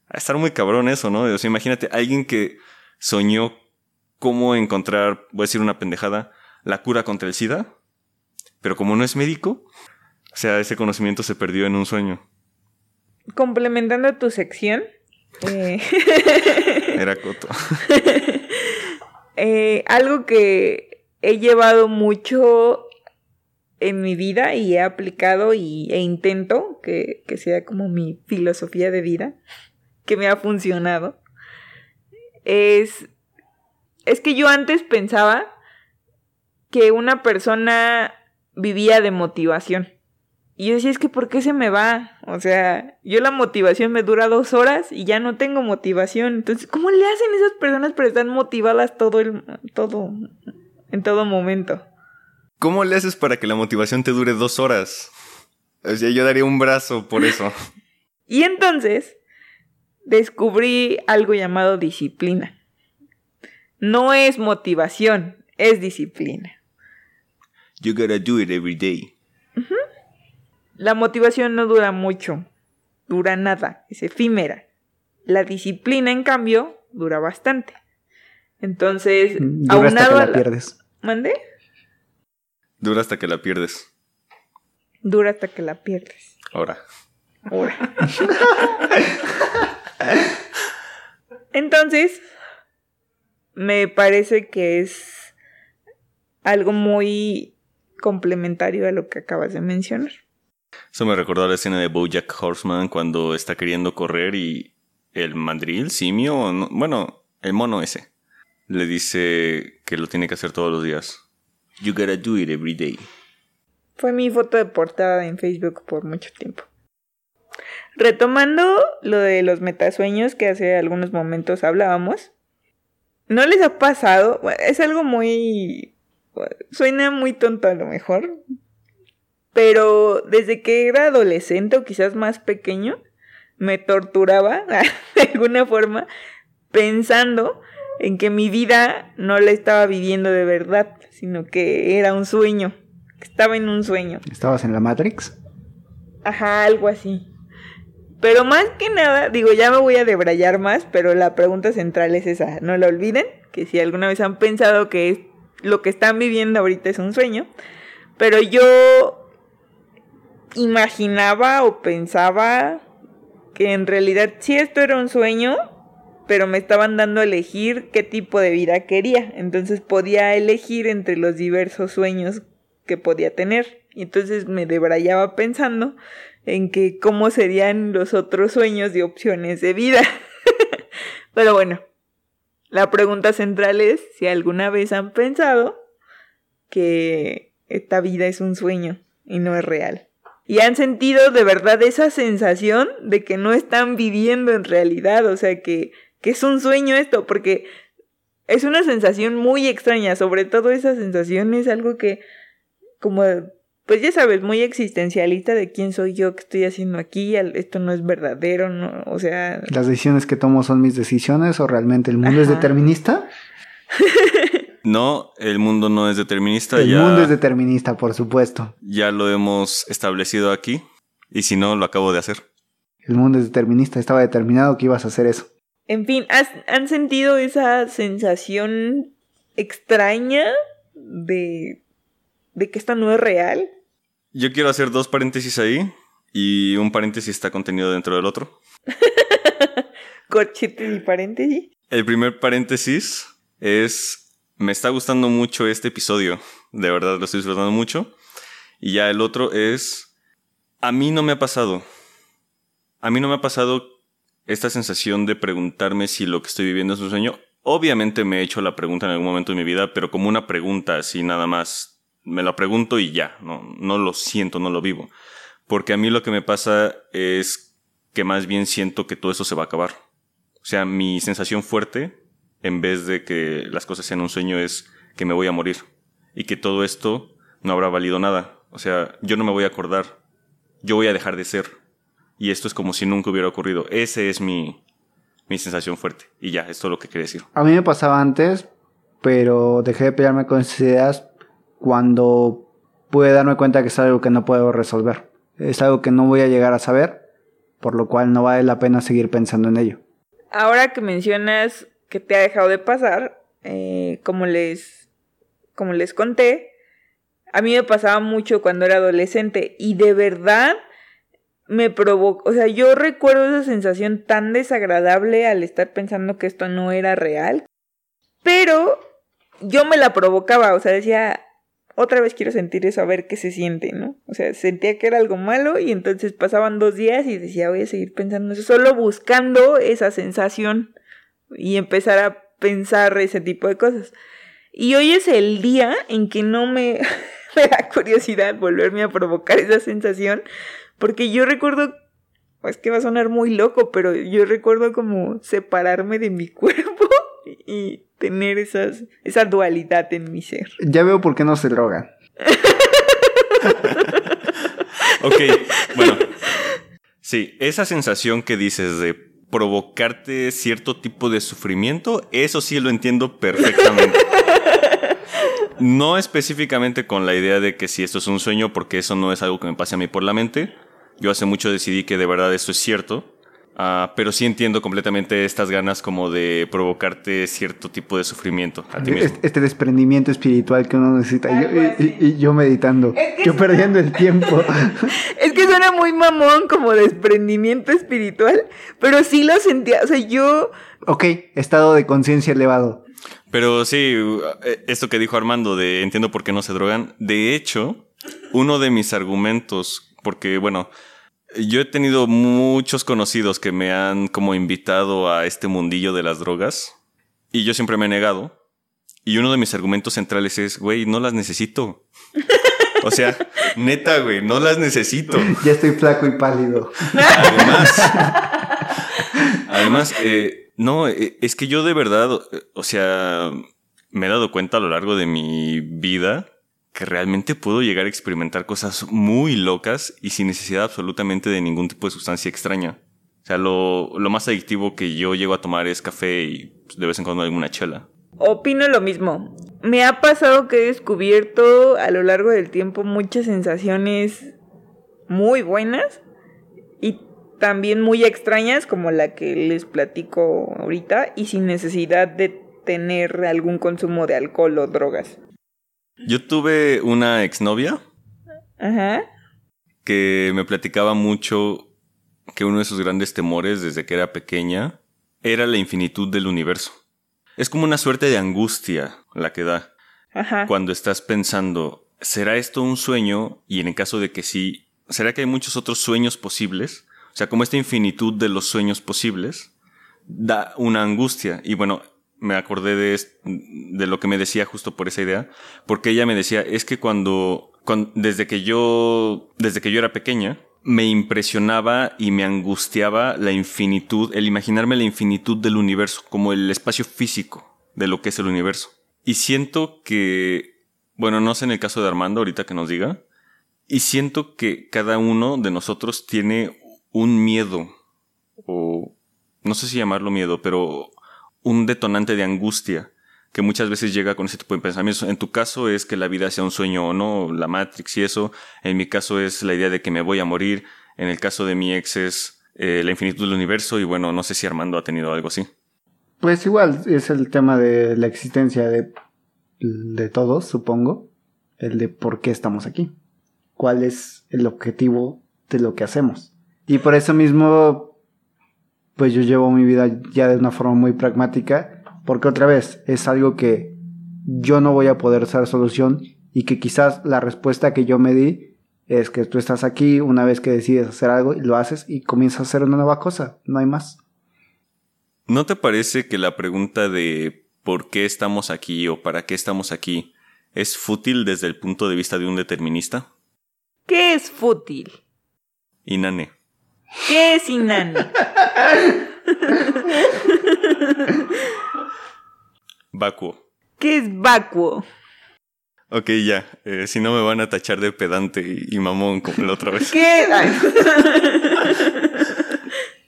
A estar muy cabrón eso, ¿no? O sea, imagínate alguien que soñó cómo encontrar, voy a decir una pendejada, la cura contra el SIDA, pero como no es médico, o sea, ese conocimiento se perdió en un sueño. Complementando tu sección. Eh, Era coto. eh, algo que he llevado mucho en mi vida y he aplicado y, e intento que, que sea como mi filosofía de vida, que me ha funcionado, es, es que yo antes pensaba que una persona vivía de motivación. Y yo decía, es que ¿por qué se me va? O sea, yo la motivación me dura dos horas y ya no tengo motivación. Entonces, ¿cómo le hacen esas personas para estar motivadas todo el, todo, en todo momento? ¿Cómo le haces para que la motivación te dure dos horas? O sea, yo daría un brazo por eso. y entonces, descubrí algo llamado disciplina. No es motivación, es disciplina. You gotta do it every day. Uh -huh. La motivación no dura mucho, dura nada, es efímera. La disciplina, en cambio, dura bastante. Entonces, dura hasta que la, la pierdes. ¿Mande? Dura hasta que la pierdes. Dura hasta que la pierdes. Ahora. Ahora. Entonces, me parece que es algo muy complementario a lo que acabas de mencionar. Eso me recordó la escena de Bojack Horseman cuando está queriendo correr y el mandril, simio, no, bueno, el mono ese, le dice que lo tiene que hacer todos los días. You gotta do it every day. Fue mi foto de portada en Facebook por mucho tiempo. Retomando lo de los metasueños que hace algunos momentos hablábamos, ¿no les ha pasado? Es algo muy... Suena muy tonto a lo mejor, pero desde que era adolescente o quizás más pequeño, me torturaba de alguna forma pensando en que mi vida no la estaba viviendo de verdad, sino que era un sueño, que estaba en un sueño. ¿Estabas en la Matrix? Ajá, algo así. Pero más que nada, digo, ya me voy a debrayar más, pero la pregunta central es esa, no la olviden, que si alguna vez han pensado que lo que están viviendo ahorita es un sueño, pero yo imaginaba o pensaba que en realidad sí esto era un sueño, pero me estaban dando a elegir qué tipo de vida quería. Entonces podía elegir entre los diversos sueños que podía tener. Y entonces me debrayaba pensando en que cómo serían los otros sueños de opciones de vida. pero bueno, la pregunta central es si alguna vez han pensado que esta vida es un sueño y no es real y han sentido de verdad esa sensación de que no están viviendo en realidad, o sea, que, que es un sueño esto, porque es una sensación muy extraña, sobre todo esa sensación es algo que, como, pues ya sabes, muy existencialista de quién soy yo, qué estoy haciendo aquí, esto no es verdadero, no, o sea... ¿Las decisiones que tomo son mis decisiones o realmente el mundo Ajá. es determinista? No, el mundo no es determinista. El ya, mundo es determinista, por supuesto. Ya lo hemos establecido aquí. Y si no, lo acabo de hacer. El mundo es determinista. Estaba determinado que ibas a hacer eso. En fin, ¿has, ¿han sentido esa sensación extraña de, de que esto no es real? Yo quiero hacer dos paréntesis ahí. Y un paréntesis está contenido dentro del otro. Corchetes y paréntesis. El primer paréntesis es me está gustando mucho este episodio. De verdad lo estoy disfrutando mucho. Y ya el otro es, a mí no me ha pasado. A mí no me ha pasado esta sensación de preguntarme si lo que estoy viviendo es un sueño. Obviamente me he hecho la pregunta en algún momento de mi vida, pero como una pregunta así nada más. Me la pregunto y ya, no, no lo siento, no lo vivo. Porque a mí lo que me pasa es que más bien siento que todo eso se va a acabar. O sea, mi sensación fuerte, en vez de que las cosas sean un sueño, es que me voy a morir. Y que todo esto no habrá valido nada. O sea, yo no me voy a acordar. Yo voy a dejar de ser. Y esto es como si nunca hubiera ocurrido. Ese es mi, mi sensación fuerte. Y ya, esto es lo que quería decir. A mí me pasaba antes, pero dejé de pelearme con esas ideas cuando pude darme cuenta que es algo que no puedo resolver. Es algo que no voy a llegar a saber, por lo cual no vale la pena seguir pensando en ello. Ahora que mencionas que te ha dejado de pasar, eh, como les como les conté, a mí me pasaba mucho cuando era adolescente y de verdad me provocó, o sea, yo recuerdo esa sensación tan desagradable al estar pensando que esto no era real, pero yo me la provocaba, o sea, decía, otra vez quiero sentir eso, a ver qué se siente, ¿no? O sea, sentía que era algo malo y entonces pasaban dos días y decía, voy a seguir pensando eso, solo buscando esa sensación y empezar a pensar ese tipo de cosas. Y hoy es el día en que no me, me da curiosidad volverme a provocar esa sensación, porque yo recuerdo, es que va a sonar muy loco, pero yo recuerdo como separarme de mi cuerpo y tener esas, esa dualidad en mi ser. Ya veo por qué no se drogan. ok, bueno. Sí, esa sensación que dices de provocarte cierto tipo de sufrimiento, eso sí lo entiendo perfectamente. No específicamente con la idea de que si esto es un sueño, porque eso no es algo que me pase a mí por la mente. Yo hace mucho decidí que de verdad esto es cierto. Ah, pero sí entiendo completamente estas ganas como de provocarte cierto tipo de sufrimiento a ti mismo. Este, este desprendimiento espiritual que uno necesita. Y yo, y- y- y yo meditando. Yo perdiendo el tiempo. Es que suena muy mamón como desprendimiento espiritual, pero sí lo sentía, o sea, yo... ok, estado de conciencia elevado. Pero sí, eh, esto que dijo Armando de entiendo por qué no se drogan. De hecho, uno de mis argumentos, porque bueno, yo he tenido muchos conocidos que me han como invitado a este mundillo de las drogas y yo siempre me he negado. Y uno de mis argumentos centrales es, güey, no las necesito. O sea, neta, güey, no las necesito. Ya estoy flaco y pálido. Además, además, eh, no, eh, es que yo de verdad, o sea, me he dado cuenta a lo largo de mi vida que realmente puedo llegar a experimentar cosas muy locas y sin necesidad absolutamente de ningún tipo de sustancia extraña. O sea, lo, más adictivo que yo llego a tomar es café y pues, de vez en cuando alguna chela. Opino lo mismo. Me ha pasado que he descubierto a lo largo del tiempo muchas sensaciones muy buenas y también muy extrañas como la que les platico ahorita y sin necesidad de tener algún consumo de alcohol o drogas. Yo tuve una exnovia Ajá. que me platicaba mucho que uno de sus grandes temores desde que era pequeña era la infinitud del universo. Es como una suerte de angustia la que da Ajá. cuando estás pensando, ¿será esto un sueño? Y en el caso de que sí, ¿será que hay muchos otros sueños posibles? O sea, como esta infinitud de los sueños posibles da una angustia. Y bueno, me acordé de, de lo que me decía justo por esa idea, porque ella me decía, es que cuando, cuan- desde que yo, desde que yo era pequeña, me impresionaba y me angustiaba la infinitud, el imaginarme la infinitud del universo, como el espacio físico de lo que es el universo. Y siento que, bueno, no sé en el caso de Armando, ahorita que nos diga, y siento que cada uno de nosotros tiene un miedo, o no sé si llamarlo miedo, pero un detonante de angustia que muchas veces llega con ese tipo de pensamientos. En tu caso es que la vida sea un sueño o no, la Matrix y eso. En mi caso es la idea de que me voy a morir. En el caso de mi ex es eh, la infinitud del universo y bueno, no sé si Armando ha tenido algo así. Pues igual es el tema de la existencia de, de todos, supongo. El de por qué estamos aquí. ¿Cuál es el objetivo de lo que hacemos? Y por eso mismo, pues yo llevo mi vida ya de una forma muy pragmática. Porque otra vez, es algo que yo no voy a poder dar solución y que quizás la respuesta que yo me di es que tú estás aquí una vez que decides hacer algo y lo haces y comienzas a hacer una nueva cosa. No hay más. ¿No te parece que la pregunta de por qué estamos aquí o para qué estamos aquí es fútil desde el punto de vista de un determinista? ¿Qué es fútil? Inane. ¿Qué es inane? Vacuo. ¿Qué es vacuo? Ok, ya. Eh, si no me van a tachar de pedante y, y mamón como la otra vez. ¿Qué?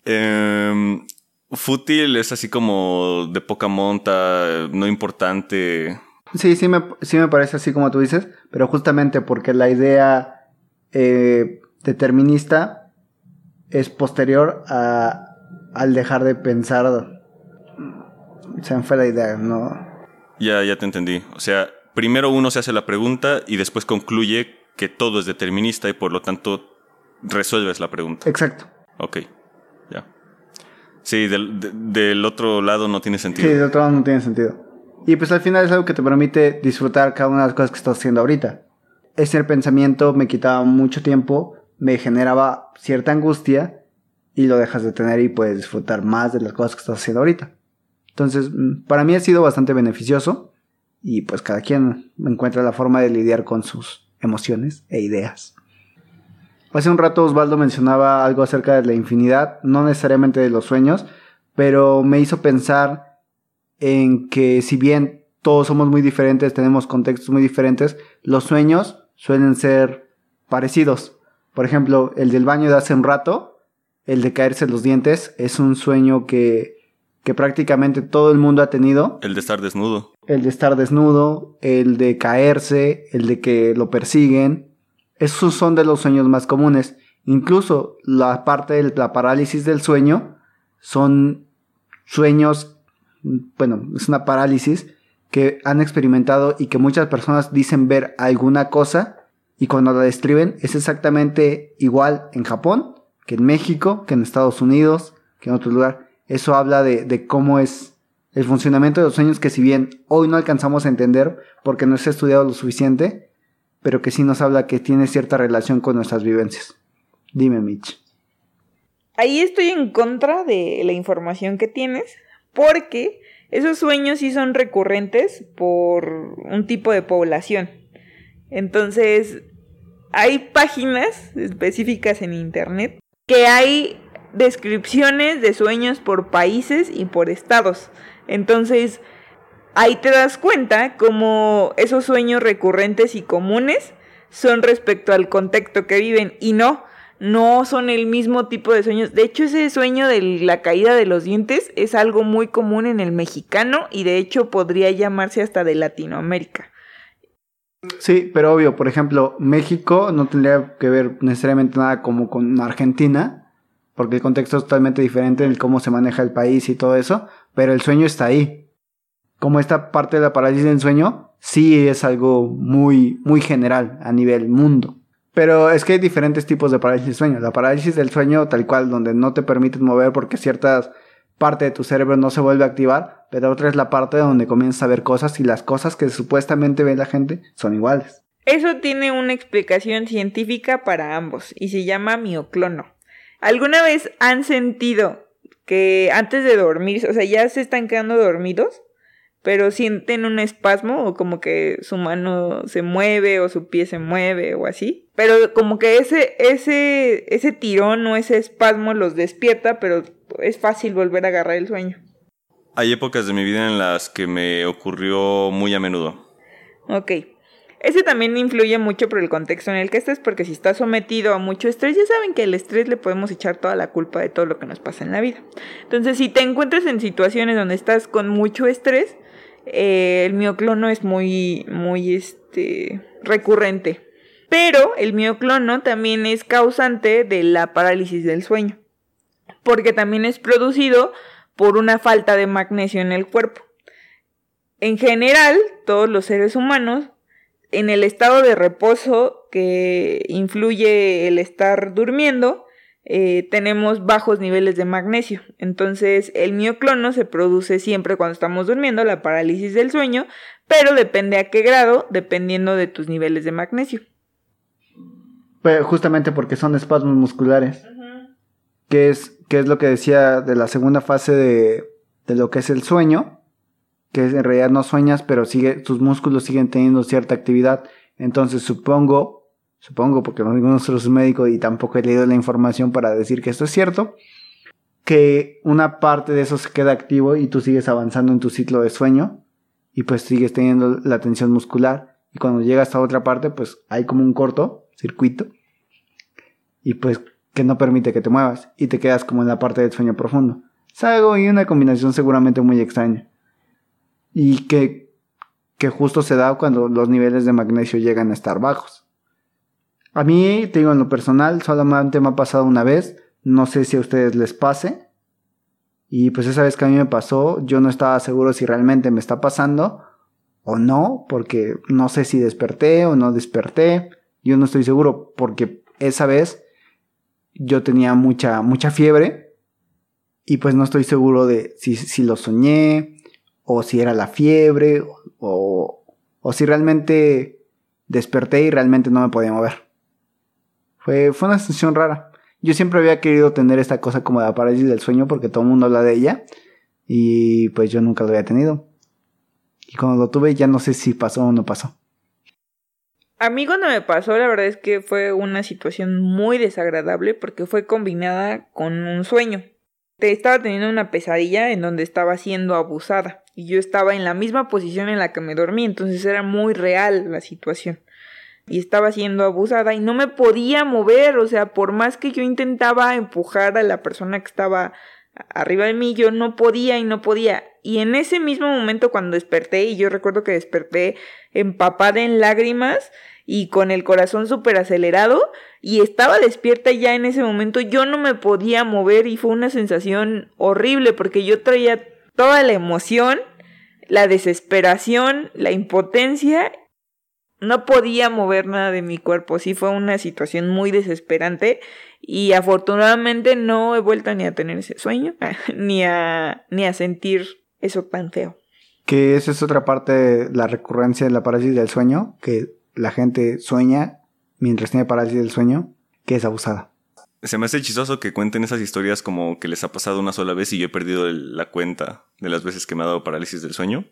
Em, fútil es así como de poca monta, no importante. Sí, sí me, sí me parece así como tú dices, pero justamente porque la idea eh, determinista es posterior a, al dejar de pensar. Se me fue la idea, ¿no? Ya, ya te entendí. O sea, primero uno se hace la pregunta y después concluye que todo es determinista y por lo tanto resuelves la pregunta. Exacto. Ok, ya. Sí, del, de- del otro lado no tiene Sí, sentido. de otro lado no tiene sentido. Y pues al final es algo que te permite disfrutar cada una de las cosas que estás haciendo ahorita. Ese pensamiento me quitaba mucho tiempo, me generaba cierta angustia y lo dejas de tener y puedes disfrutar más de las cosas que estás haciendo ahorita. Entonces, mm, para mí ha sido bastante beneficioso y pues cada quien encuentra la forma de lidiar con sus emociones e ideas. Hace un rato Osvaldo mencionaba algo acerca de la infinidad, no necesariamente de los sueños, pero me hizo pensar en que si bien todos somos muy diferentes, tenemos contextos muy diferentes, los sueños suelen ser parecidos. Por ejemplo, el del baño de hace un rato, el de caerse los dientes, es un sueño que, que prácticamente todo el mundo ha tenido. El de estar desnudo. El de estar desnudo, el de caerse, el de que lo persiguen. Esos son de los sueños más comunes. Incluso la parte de la parálisis del sueño son sueños, bueno, es una parálisis que han experimentado y que muchas personas dicen ver alguna cosa y cuando la describen es exactamente igual en Japón que en México, que en Estados Unidos, que en otro lugar. Eso habla de, de cómo es el funcionamiento de los sueños que si bien hoy no alcanzamos a entender porque no se ha estudiado lo suficiente, pero que sí nos habla que tiene cierta relación con nuestras vivencias. Dime, Mitch. Ahí estoy en contra de la información que tienes, porque esos sueños sí son recurrentes por un tipo de población. Entonces, hay páginas específicas en internet que hay descripciones de sueños por países y por estados. Entonces, ahí te das cuenta cómo esos sueños recurrentes y comunes son respecto al contexto que viven y no, no son el mismo tipo de sueños. De hecho, ese sueño de la caída de los dientes es algo muy común en el mexicano y de hecho podría llamarse hasta de Latinoamérica. Sí, pero obvio, por ejemplo, México no tendría que ver necesariamente nada como con Argentina, porque el contexto es totalmente diferente en cómo se maneja el país y todo eso, pero el sueño está ahí. Como esta parte de la parálisis del sueño, sí es algo muy, muy general a nivel mundo. Pero es que hay diferentes tipos de parálisis del sueño. La parálisis del sueño, tal cual, donde no te permites mover porque ciertas parte de tu cerebro no se vuelve a activar, pero otra es la parte donde comienzas a ver cosas y las cosas que supuestamente ve la gente son iguales. Eso tiene una explicación científica para ambos y se llama mioclono. ¿Alguna vez han sentido que antes de dormir, o sea, ya se están quedando dormidos, pero sienten un espasmo o como que su mano se mueve o su pie se mueve o así? Pero como que ese ese ese tirón o ese espasmo los despierta, pero es fácil volver a agarrar el sueño. Hay épocas de mi vida en las que me ocurrió muy a menudo. Ok. Ese también influye mucho por el contexto en el que estés, porque si estás sometido a mucho estrés, ya saben que el estrés le podemos echar toda la culpa de todo lo que nos pasa en la vida. Entonces, si te encuentras en situaciones donde estás con mucho estrés, eh, el mioclono es muy, muy, este, recurrente. Pero el mioclono también es causante de la parálisis del sueño, porque también es producido por una falta de magnesio en el cuerpo. En general, todos los seres humanos en el estado de reposo que influye el estar durmiendo, eh, tenemos bajos niveles de magnesio. Entonces, el mioclono se produce siempre cuando estamos durmiendo, la parálisis del sueño, pero depende a qué grado, dependiendo de tus niveles de magnesio. Pero justamente porque son espasmos musculares, que es, que es lo que decía de la segunda fase de, de lo que es el sueño, que en realidad no sueñas, pero sigue, tus músculos siguen teniendo cierta actividad. Entonces supongo, supongo porque ninguno de es médico y tampoco he leído la información para decir que esto es cierto, que una parte de eso se queda activo y tú sigues avanzando en tu ciclo de sueño y pues sigues teniendo la tensión muscular y cuando llegas a otra parte pues hay como un corto circuito y pues que no permite que te muevas y te quedas como en la parte del sueño profundo. Es algo y una combinación seguramente muy extraña y que, que justo se da cuando los niveles de magnesio llegan a estar bajos. A mí, te digo, en lo personal, solamente me ha pasado una vez no sé si a ustedes les pase. Y pues esa vez que a mí me pasó, yo no estaba seguro si realmente me está pasando o no, porque no sé si desperté o no desperté. Yo no estoy seguro porque esa vez yo tenía mucha, mucha fiebre y pues no estoy seguro de si, si lo soñé o si era la fiebre o, o si realmente desperté y realmente no me podía mover. Fue, fue una sensación rara. Yo siempre había querido tener esta cosa como la parálisis del sueño porque todo el mundo habla de ella y pues yo nunca lo había tenido. Y cuando lo tuve ya no sé si pasó o no pasó. A mí cuando me pasó la verdad es que fue una situación muy desagradable porque fue combinada con un sueño. Te estaba teniendo una pesadilla en donde estaba siendo abusada y yo estaba en la misma posición en la que me dormí, entonces era muy real la situación y estaba siendo abusada y no me podía mover, o sea, por más que yo intentaba empujar a la persona que estaba arriba de mí, yo no podía y no podía. Y en ese mismo momento cuando desperté, y yo recuerdo que desperté empapada en lágrimas y con el corazón súper acelerado, y estaba despierta ya en ese momento, yo no me podía mover y fue una sensación horrible porque yo traía toda la emoción, la desesperación, la impotencia no podía mover nada de mi cuerpo. Sí fue una situación muy desesperante y afortunadamente no he vuelto ni a tener ese sueño, ni a, ni a sentir eso tan feo. Que esa es otra parte la recurrencia de la del sueño, que la gente sueña mientras tiene parálisis del sueño, que es abusada. Se me hace chistoso que cuenten esas historias como que les ha pasado una sola vez y yo he perdido la cuenta de las veces que me ha dado parálisis del sueño.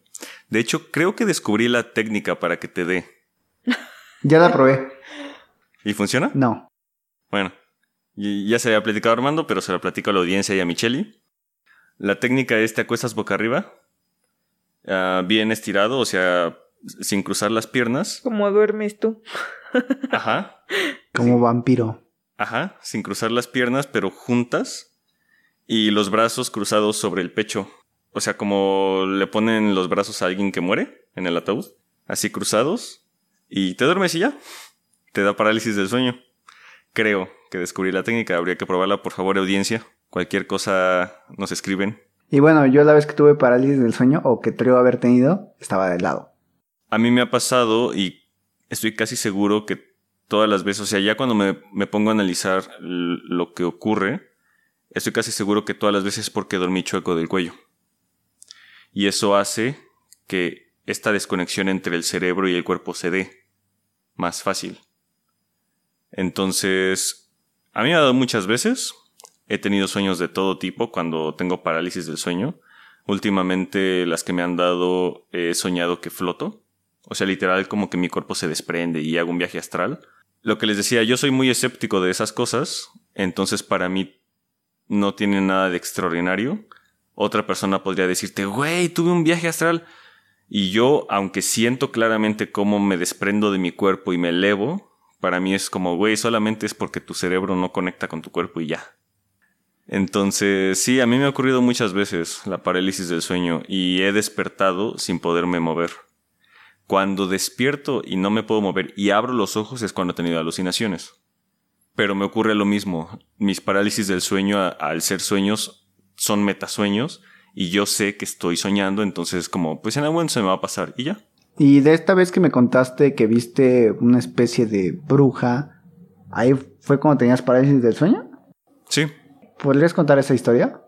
De hecho, creo que descubrí la técnica para que te dé. Ya la probé. ¿Y funciona? No. Bueno, ya se había platicado Armando, pero se lo platico a la audiencia y a Micheli. La técnica es te acuestas boca arriba, ah, bien estirado, o sea, sin cruzar las piernas. Como duermes tú. Ajá. Como vampiro. Ajá, sin cruzar las piernas, pero juntas y los brazos cruzados sobre el pecho. O sea, como le ponen los brazos a alguien que muere en el ataúd, así cruzados y te duermes y ya. Te da parálisis del sueño. Creo que descubrí la técnica. Habría que probarla, por favor, audiencia. Cualquier cosa nos escriben. Y bueno, yo la vez que tuve parálisis del sueño, o que creo haber tenido, estaba de lado. A mí me ha pasado y estoy casi seguro que todas las veces, o sea, ya cuando me, me pongo a analizar lo que ocurre, estoy casi seguro que todas las veces es porque dormí chueco del cuello. Y eso hace que esta desconexión entre el cerebro y el cuerpo se dé más fácil. Entonces, a mí me ha dado muchas veces. He tenido sueños de todo tipo cuando tengo parálisis del sueño. Últimamente las que me han dado he soñado que floto. O sea, literal como que mi cuerpo se desprende y hago un viaje astral. Lo que les decía, yo soy muy escéptico de esas cosas. Entonces para mí no tiene nada de extraordinario. Otra persona podría decirte, güey, tuve un viaje astral. Y yo, aunque siento claramente cómo me desprendo de mi cuerpo y me elevo, para mí es como, güey, solamente es porque tu cerebro no conecta con tu cuerpo y ya. Entonces, sí, a mí me ha ocurrido muchas veces la parálisis del sueño y he despertado sin poderme mover. Cuando despierto y no me puedo mover y abro los ojos es cuando he tenido alucinaciones. Pero me ocurre lo mismo. Mis parálisis del sueño, al ser sueños, son metasueños y yo sé que estoy soñando, entonces como, pues en algún momento se me va a pasar y ya. Y de esta vez que me contaste que viste una especie de bruja, ¿ahí fue cuando tenías parálisis del sueño? Sí. ¿Podrías contar esa historia?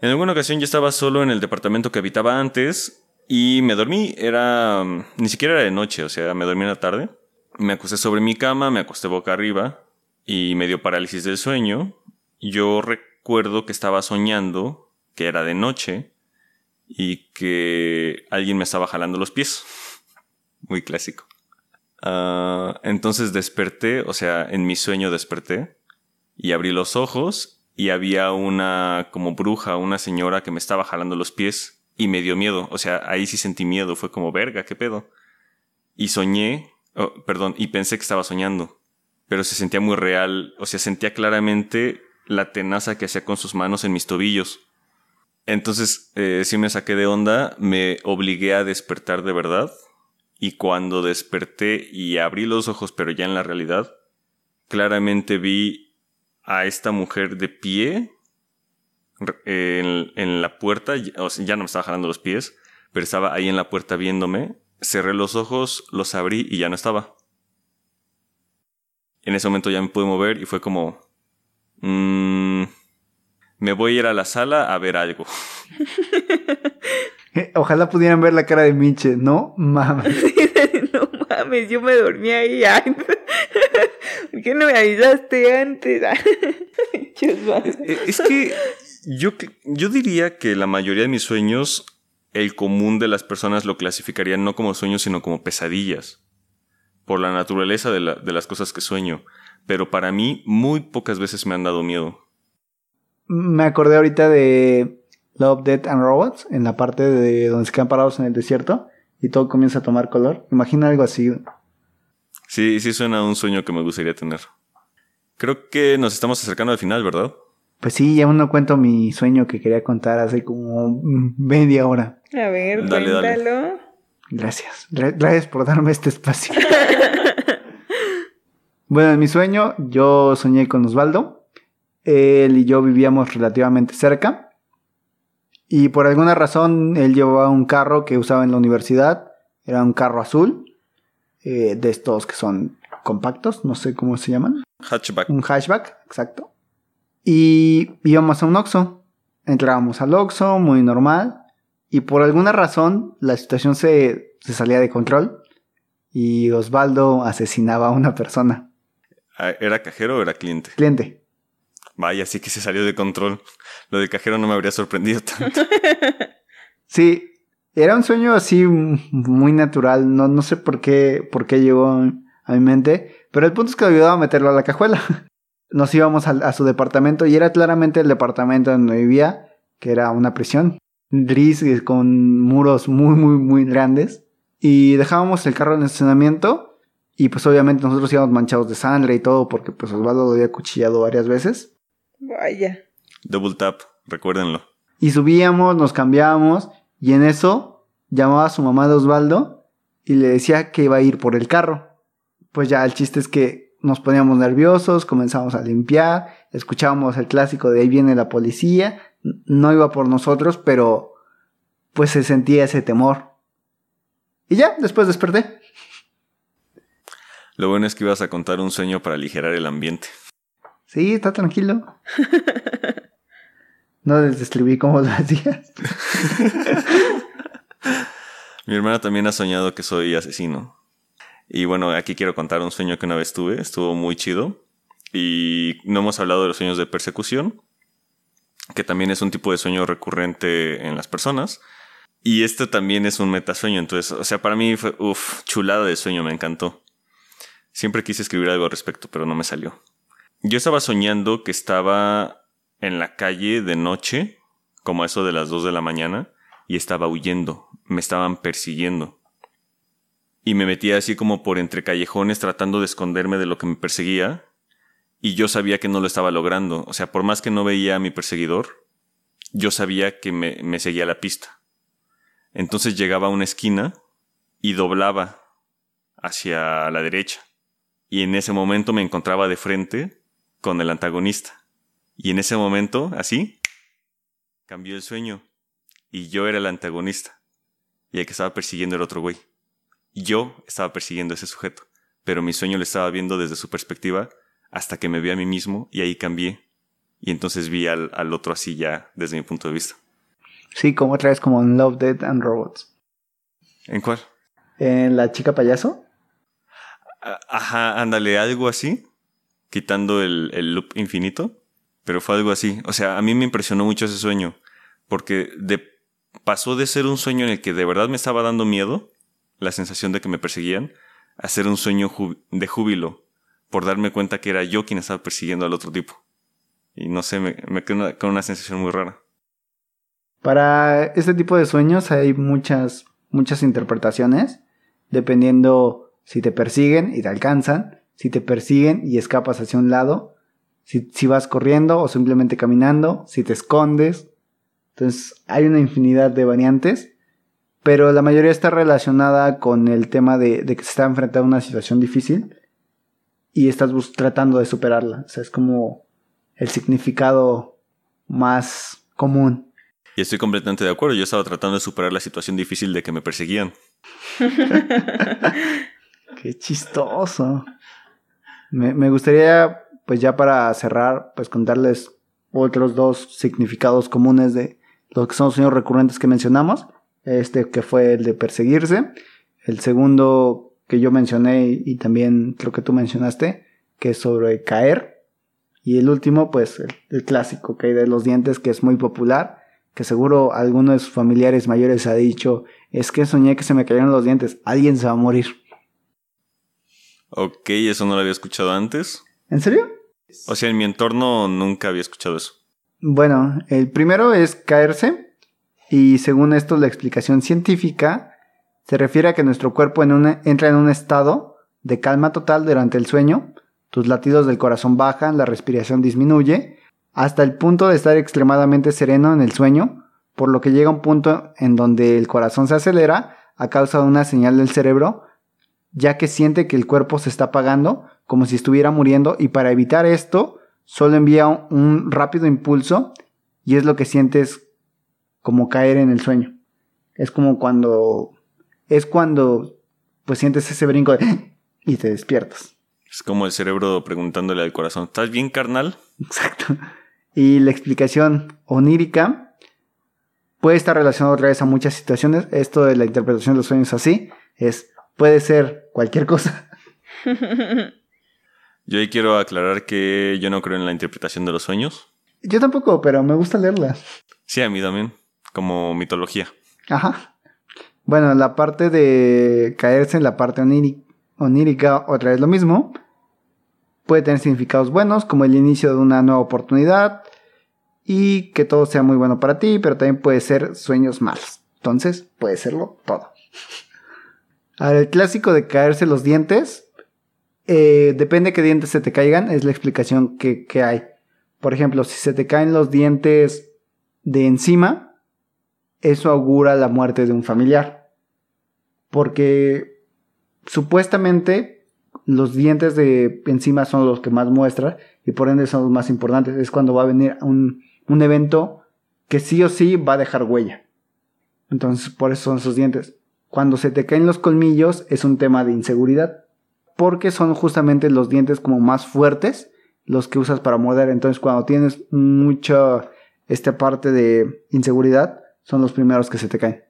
En alguna ocasión yo estaba solo en el departamento que habitaba antes y me dormí, era... ni siquiera era de noche, o sea, me dormí en la tarde. Me acosté sobre mi cama, me acosté boca arriba y me dio parálisis del sueño. Yo recuerdo que estaba soñando que era de noche y que alguien me estaba jalando los pies. Muy clásico. Ah, entonces desperté, o sea, en mi sueño desperté y abrí los ojos y había una como bruja, una señora que me estaba jalando los pies y me dio miedo. O sea, ahí sí sentí miedo, fue como, verga, ¿qué pedo? Y soñé, oh, perdón, y pensé que estaba soñando, pero se sentía muy real, o sea, sentía claramente la tenaza que hacía con sus manos en mis tobillos. Entonces, eh, sí me saqué de onda, me obligué a despertar de verdad, y cuando desperté y abrí los ojos, pero ya en la realidad, claramente vi a esta mujer de pie en, en la puerta, o sea, ya no me estaba jalando los pies, pero estaba ahí en la puerta viéndome. Cerré los ojos, los abrí y ya no estaba. En ese momento ya me pude mover y fue como... Mmm, me voy a ir a la sala a ver algo. Ojalá pudieran ver la cara de Minche, ¿no? Mames. no mames, yo me dormí ahí. ¿Por qué no me avisaste antes? es que yo, yo diría que la mayoría de mis sueños, el común de las personas lo clasificarían no como sueños, sino como pesadillas. Por la naturaleza de, de las cosas que sueño. Pero para mí, muy pocas veces me han dado miedo. Me acordé ahorita de Love, Death and Robots, en la parte de donde se quedan parados en el desierto y todo comienza a tomar color. Imagina algo así. Sí, sí suena a un sueño que me gustaría tener. Creo que nos estamos acercando al final, ¿verdad? Pues sí, ya no cuento mi sueño que quería contar hace como media hora. A ver, cuéntalo. Gracias. Gracias por darme este espacio. bueno, en mi sueño yo soñé con Osvaldo. Él y yo vivíamos relativamente cerca. Y por alguna razón él llevaba un carro que usaba en la universidad. Era un carro azul. Eh, de estos que son compactos, no sé cómo se llaman. Hatchback. Un hatchback, exacto. Y íbamos a un Oxxo. Entrábamos al Oxxo, muy normal. Y por alguna razón la situación se, se salía de control. Y Osvaldo asesinaba a una persona. Ah, ¿Era cajero o era cliente? Cliente. Vaya, sí que se salió de control. Lo del cajero no me habría sorprendido tanto. sí, era un sueño así muy natural. No, no sé por qué, por qué llegó a mi mente. Pero el punto es que me ayudaba a meterlo a la cajuela. Nos íbamos a, su departamento y era claramente el departamento donde vivía, que era una prisión. Gris con muros muy, muy, muy grandes. Y dejábamos el carro en el estacionamiento. Y pues obviamente nosotros íbamos manchados de sangre y todo porque pues Osvaldo lo había cuchillado varias veces. Vaya. Double tap, recuérdenlo. Y subíamos, nos cambiábamos, y en eso llamaba a su mamá de Osvaldo y le decía que iba a ir por el carro. Pues ya el chiste es que nos poníamos nerviosos, comenzamos a limpiar, escuchábamos el clásico de ahí viene la policía, no iba por nosotros, pero pues se sentía ese temor. Y ya, después desperté. Lo bueno es que ibas a contar un sueño para aligerar el ambiente. Sí, está tranquilo. no les describí cómo lo hacías. Mi hermana también ha soñado que soy asesino. Y bueno, aquí quiero contar un sueño que una vez tuve. Estuvo muy chido. Y no hemos hablado de los sueños de persecución, que también es un tipo de sueño recurrente en las personas. Y este también es un metasueño. Entonces, o sea, para mí fue, uff, chulada de sueño, me encantó. Siempre quise escribir algo al respecto, pero no me salió. Yo estaba soñando que estaba en la calle de noche, como eso de las 2 de la mañana, y estaba huyendo, me estaban persiguiendo. Y me metía así como por entre callejones tratando de esconderme de lo que me perseguía, y yo sabía que no lo estaba logrando. O sea, por más que no veía a mi perseguidor, yo sabía que me, seguía la pista. Entonces llegaba a una esquina y doblaba hacia la derecha. Y en ese momento me encontraba de frente con el antagonista. Y en ese momento, así, cambió el sueño. Y yo era el antagonista. Y el que estaba persiguiendo era otro güey. Yo estaba persiguiendo a ese sujeto. Pero mi sueño lo estaba viendo desde su perspectiva hasta que me vi a mí mismo y ahí cambié. Y entonces vi al, al otro así ya desde mi punto de vista. Sí, como otra vez como en Love, Dead and Robots. ¿En cuál? En La chica payaso. Ajá, ándale, algo así quitando el, el loop infinito, pero fue algo así. O sea, a mí me impresionó mucho ese sueño, porque de, pasó de ser un sueño en el que de verdad me estaba dando miedo, la sensación de que me perseguían, hacer un sueño de júbilo por darme cuenta que era yo quien estaba persiguiendo al otro tipo. Y no sé, me, me quedé con una sensación muy rara. Para este tipo de sueños hay muchas, muchas interpretaciones, dependiendo si te persiguen y te alcanzan, si te persiguen y escapas hacia un lado, si, si vas corriendo o simplemente caminando, si te escondes. Entonces hay una infinidad de variantes, pero la mayoría está relacionada con el tema de, de que se está enfrentando a una situación difícil y estás tratando de superarla. O sea, es como el significado más común. Y estoy completamente de acuerdo. Yo estaba tratando de superar la situación difícil de que me perseguían. Qué chistoso. Me, gustaría, pues ya para cerrar, pues contarles otros dos significados comunes de los que son los sueños recurrentes que mencionamos. Este que fue el de perseguirse. El segundo que yo mencioné y también creo que tú mencionaste, que es sobre caer. Y el último, pues el, el clásico, que hay de los dientes, que es muy popular que seguro alguno de sus familiares mayores ha dicho, es que soñé que se me cayeron los dientes, alguien se va a morir. Ok, eso no lo había escuchado antes. ¿En serio? O sea, en mi entorno nunca había escuchado eso. Bueno, el primero es caerse y según esto la explicación científica se refiere a que nuestro cuerpo entra en un estado de calma total durante el sueño, tus latidos del corazón bajan, la respiración disminuye hasta el punto de estar extremadamente sereno en el sueño, por lo que llega un punto en donde el corazón se acelera a causa de una señal del cerebro, ya que siente que el cuerpo se está apagando, como si estuviera muriendo, y para evitar esto, solo envía un rápido impulso y es lo que sientes como caer en el sueño. Es como cuando es cuando pues sientes ese brinco de y te despiertas. Es como el cerebro preguntándole al corazón, ¿estás bien, carnal? Exacto. Y la explicación onírica puede estar relacionada otra vez a muchas situaciones. Esto de la interpretación de los sueños así es, puede ser cualquier cosa. Yo ahí quiero aclarar que yo no creo en la interpretación de los sueños. Yo tampoco, pero me gusta leerla. Sí, a mí también, como mitología. Ajá. Bueno, la parte de caerse en la parte onírica, otra vez lo mismo. Puede tener significados buenos, como el inicio de una nueva oportunidad y que todo sea muy bueno para ti, pero también puede ser sueños malos. Entonces, puede serlo todo. Ahora, el clásico de caerse los dientes, eh, depende de qué dientes se te caigan, es la explicación que hay. Por ejemplo, si se te caen los dientes de encima, eso augura la muerte de un familiar. Porque supuestamente los dientes de encima son los que más muestra y por ende son los más importantes. Es cuando va a venir un, un evento que sí o sí va a dejar huella. Entonces, por eso son esos dientes. Cuando se te caen los colmillos es un tema de inseguridad. Porque son justamente los dientes como más fuertes los que usas para morder. Entonces, cuando tienes mucha esta parte de inseguridad, son los primeros que se te caen.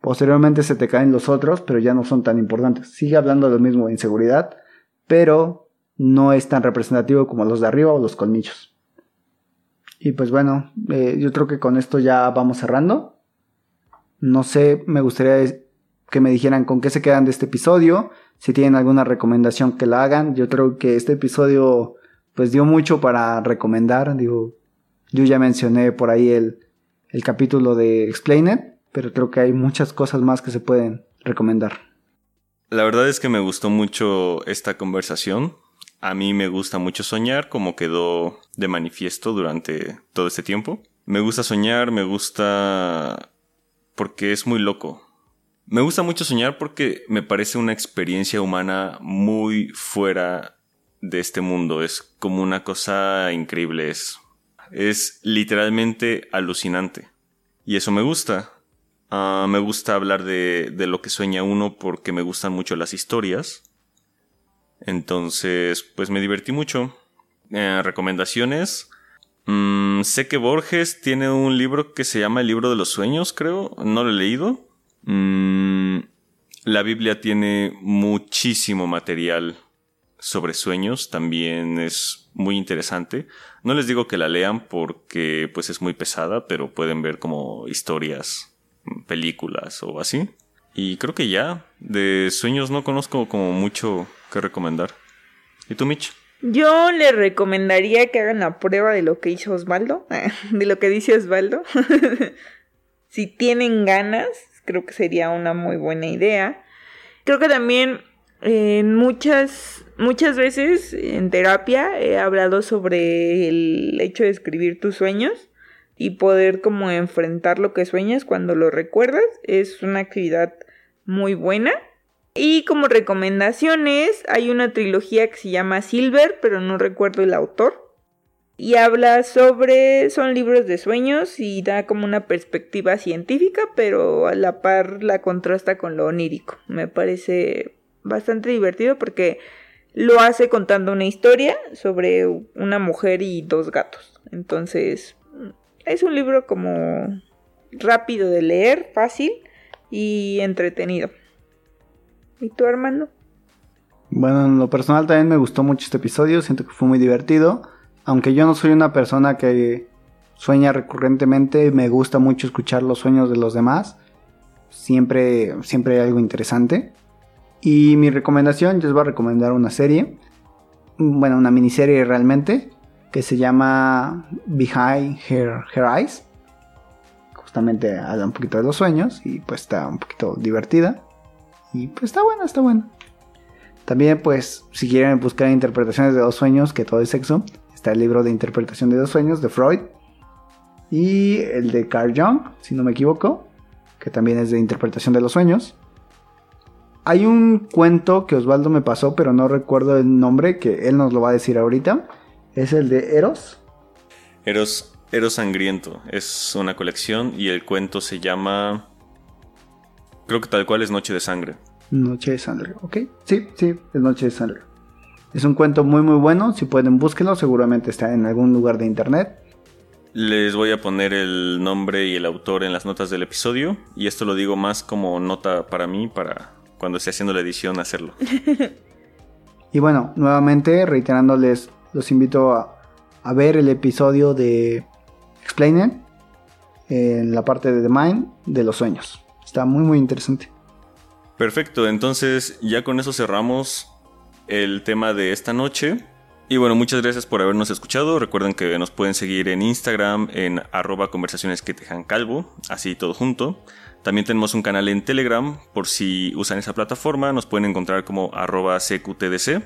Posteriormente se te caen los otros, pero ya no son tan importantes. Sigue hablando de lo mismo inseguridad, pero no es tan representativo como los de arriba o los colmillos. Y pues bueno, eh, yo creo que con esto ya vamos cerrando. No sé, me gustaría que me dijeran con qué se quedan de este episodio, si tienen alguna recomendación que la hagan. Yo creo que este episodio pues dio mucho para recomendar. Digo, yo ya mencioné por ahí el, el capítulo de Explain It, pero creo que hay muchas cosas más que se pueden recomendar. La verdad es que me gustó mucho esta conversación. A mí me gusta mucho soñar, como quedó de manifiesto durante todo este tiempo. Me gusta soñar, me gusta porque es muy loco. Me gusta mucho soñar porque me parece una experiencia humana muy fuera de este mundo. Es como una cosa increíble. Es, es literalmente alucinante. Y eso me gusta. Ah, me gusta hablar de, lo que sueña uno porque me gustan mucho las historias. Entonces, pues me divertí mucho. Eh, recomendaciones. Mm, sé que Borges tiene un libro que se llama El libro de los sueños, creo. No lo he leído. Mm, la Biblia tiene muchísimo material sobre sueños. También es muy interesante. No les digo que la lean porque pues es muy pesada, pero pueden ver como historias películas o así. Y creo que ya. De sueños no conozco como mucho que recomendar. ¿Y tú, Mitch? Yo le recomendaría que hagan la prueba de lo que hizo Osvaldo, de lo que dice Osvaldo. si tienen ganas, creo que sería una muy buena idea. Creo que también en muchas, muchas veces en terapia he hablado sobre el hecho de escribir tus sueños y poder como enfrentar lo que sueñas cuando lo recuerdas. Es una actividad muy buena. Y como recomendaciones, hay una trilogía que se llama Silver, pero no recuerdo el autor. Y habla sobre, son libros de sueños y da como una perspectiva científica, pero a la par la contrasta con lo onírico. Me parece bastante divertido porque lo hace contando una historia sobre una mujer y dos gatos. Entonces, es un libro como rápido de leer, fácil y entretenido. ¿Y tú, Armando? Bueno, en lo personal también me gustó mucho este episodio, siento que fue muy divertido. Aunque yo no soy una persona que sueña recurrentemente, me gusta mucho escuchar los sueños de los demás. Siempre, siempre hay algo interesante. Y mi recomendación, yo les voy a recomendar una serie, bueno, una miniserie realmente, que se llama Behind Her, Her Eyes. Justamente habla un poquito de los sueños y pues está un poquito divertida. Y pues está buena, está buena. También pues si quieren buscar interpretaciones de dos sueños, que todo es sexo, está el libro de interpretación de dos sueños de Freud. Y el de Carl Jung, si no me equivoco, que también es de interpretación de los sueños. Hay un cuento que Osvaldo me pasó, pero no recuerdo el nombre, que él nos lo va a decir ahorita. Es el de Eros. Eros, Eros Sangriento. Es una colección y el cuento se llama Creo que tal cual es Noche de Sangre. Noche de Sangre, ok. Sí, sí, es Noche de Sangre. Es un cuento muy muy bueno, si pueden búsquenlo, seguramente está en algún lugar de internet. Les voy a poner el nombre y el autor en las notas del episodio y esto lo digo más como nota para mí, para cuando esté haciendo la edición hacerlo. y bueno, nuevamente reiterándoles, los invito a, a ver el episodio de Explainer en la parte de The Mind de los sueños. Está muy, muy interesante. Perfecto, entonces ya con eso cerramos el tema de esta noche. Y bueno, muchas gracias por habernos escuchado. Recuerden que nos pueden seguir en Instagram en arroba conversaciones que tejan calvo, así todo junto. También tenemos un canal en Telegram, por si usan esa plataforma, nos pueden encontrar como arroba cqtdc.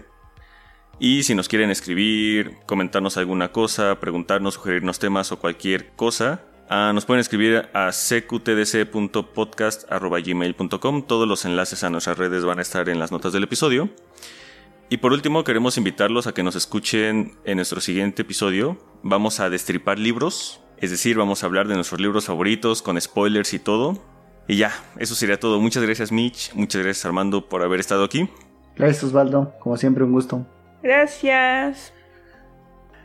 Y si nos quieren escribir, comentarnos alguna cosa, preguntarnos, sugerirnos temas o cualquier cosa, Ah, nos pueden escribir a cqtdc.podcast.gmail.com. Todos los enlaces a nuestras redes van a estar en las notas del episodio. Y por último, queremos invitarlos a que nos escuchen en nuestro siguiente episodio. Vamos a destripar libros, es decir, vamos a hablar de nuestros libros favoritos con spoilers y todo. Y ya, eso sería todo. Muchas gracias Mitch, muchas gracias Armando por haber estado aquí. Gracias Osvaldo, como siempre un gusto. Gracias.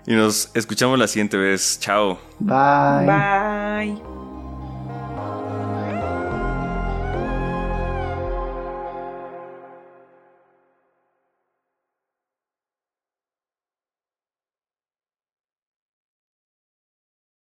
Y nos escuchamos la siguiente vez. Chao. Bye. Bye.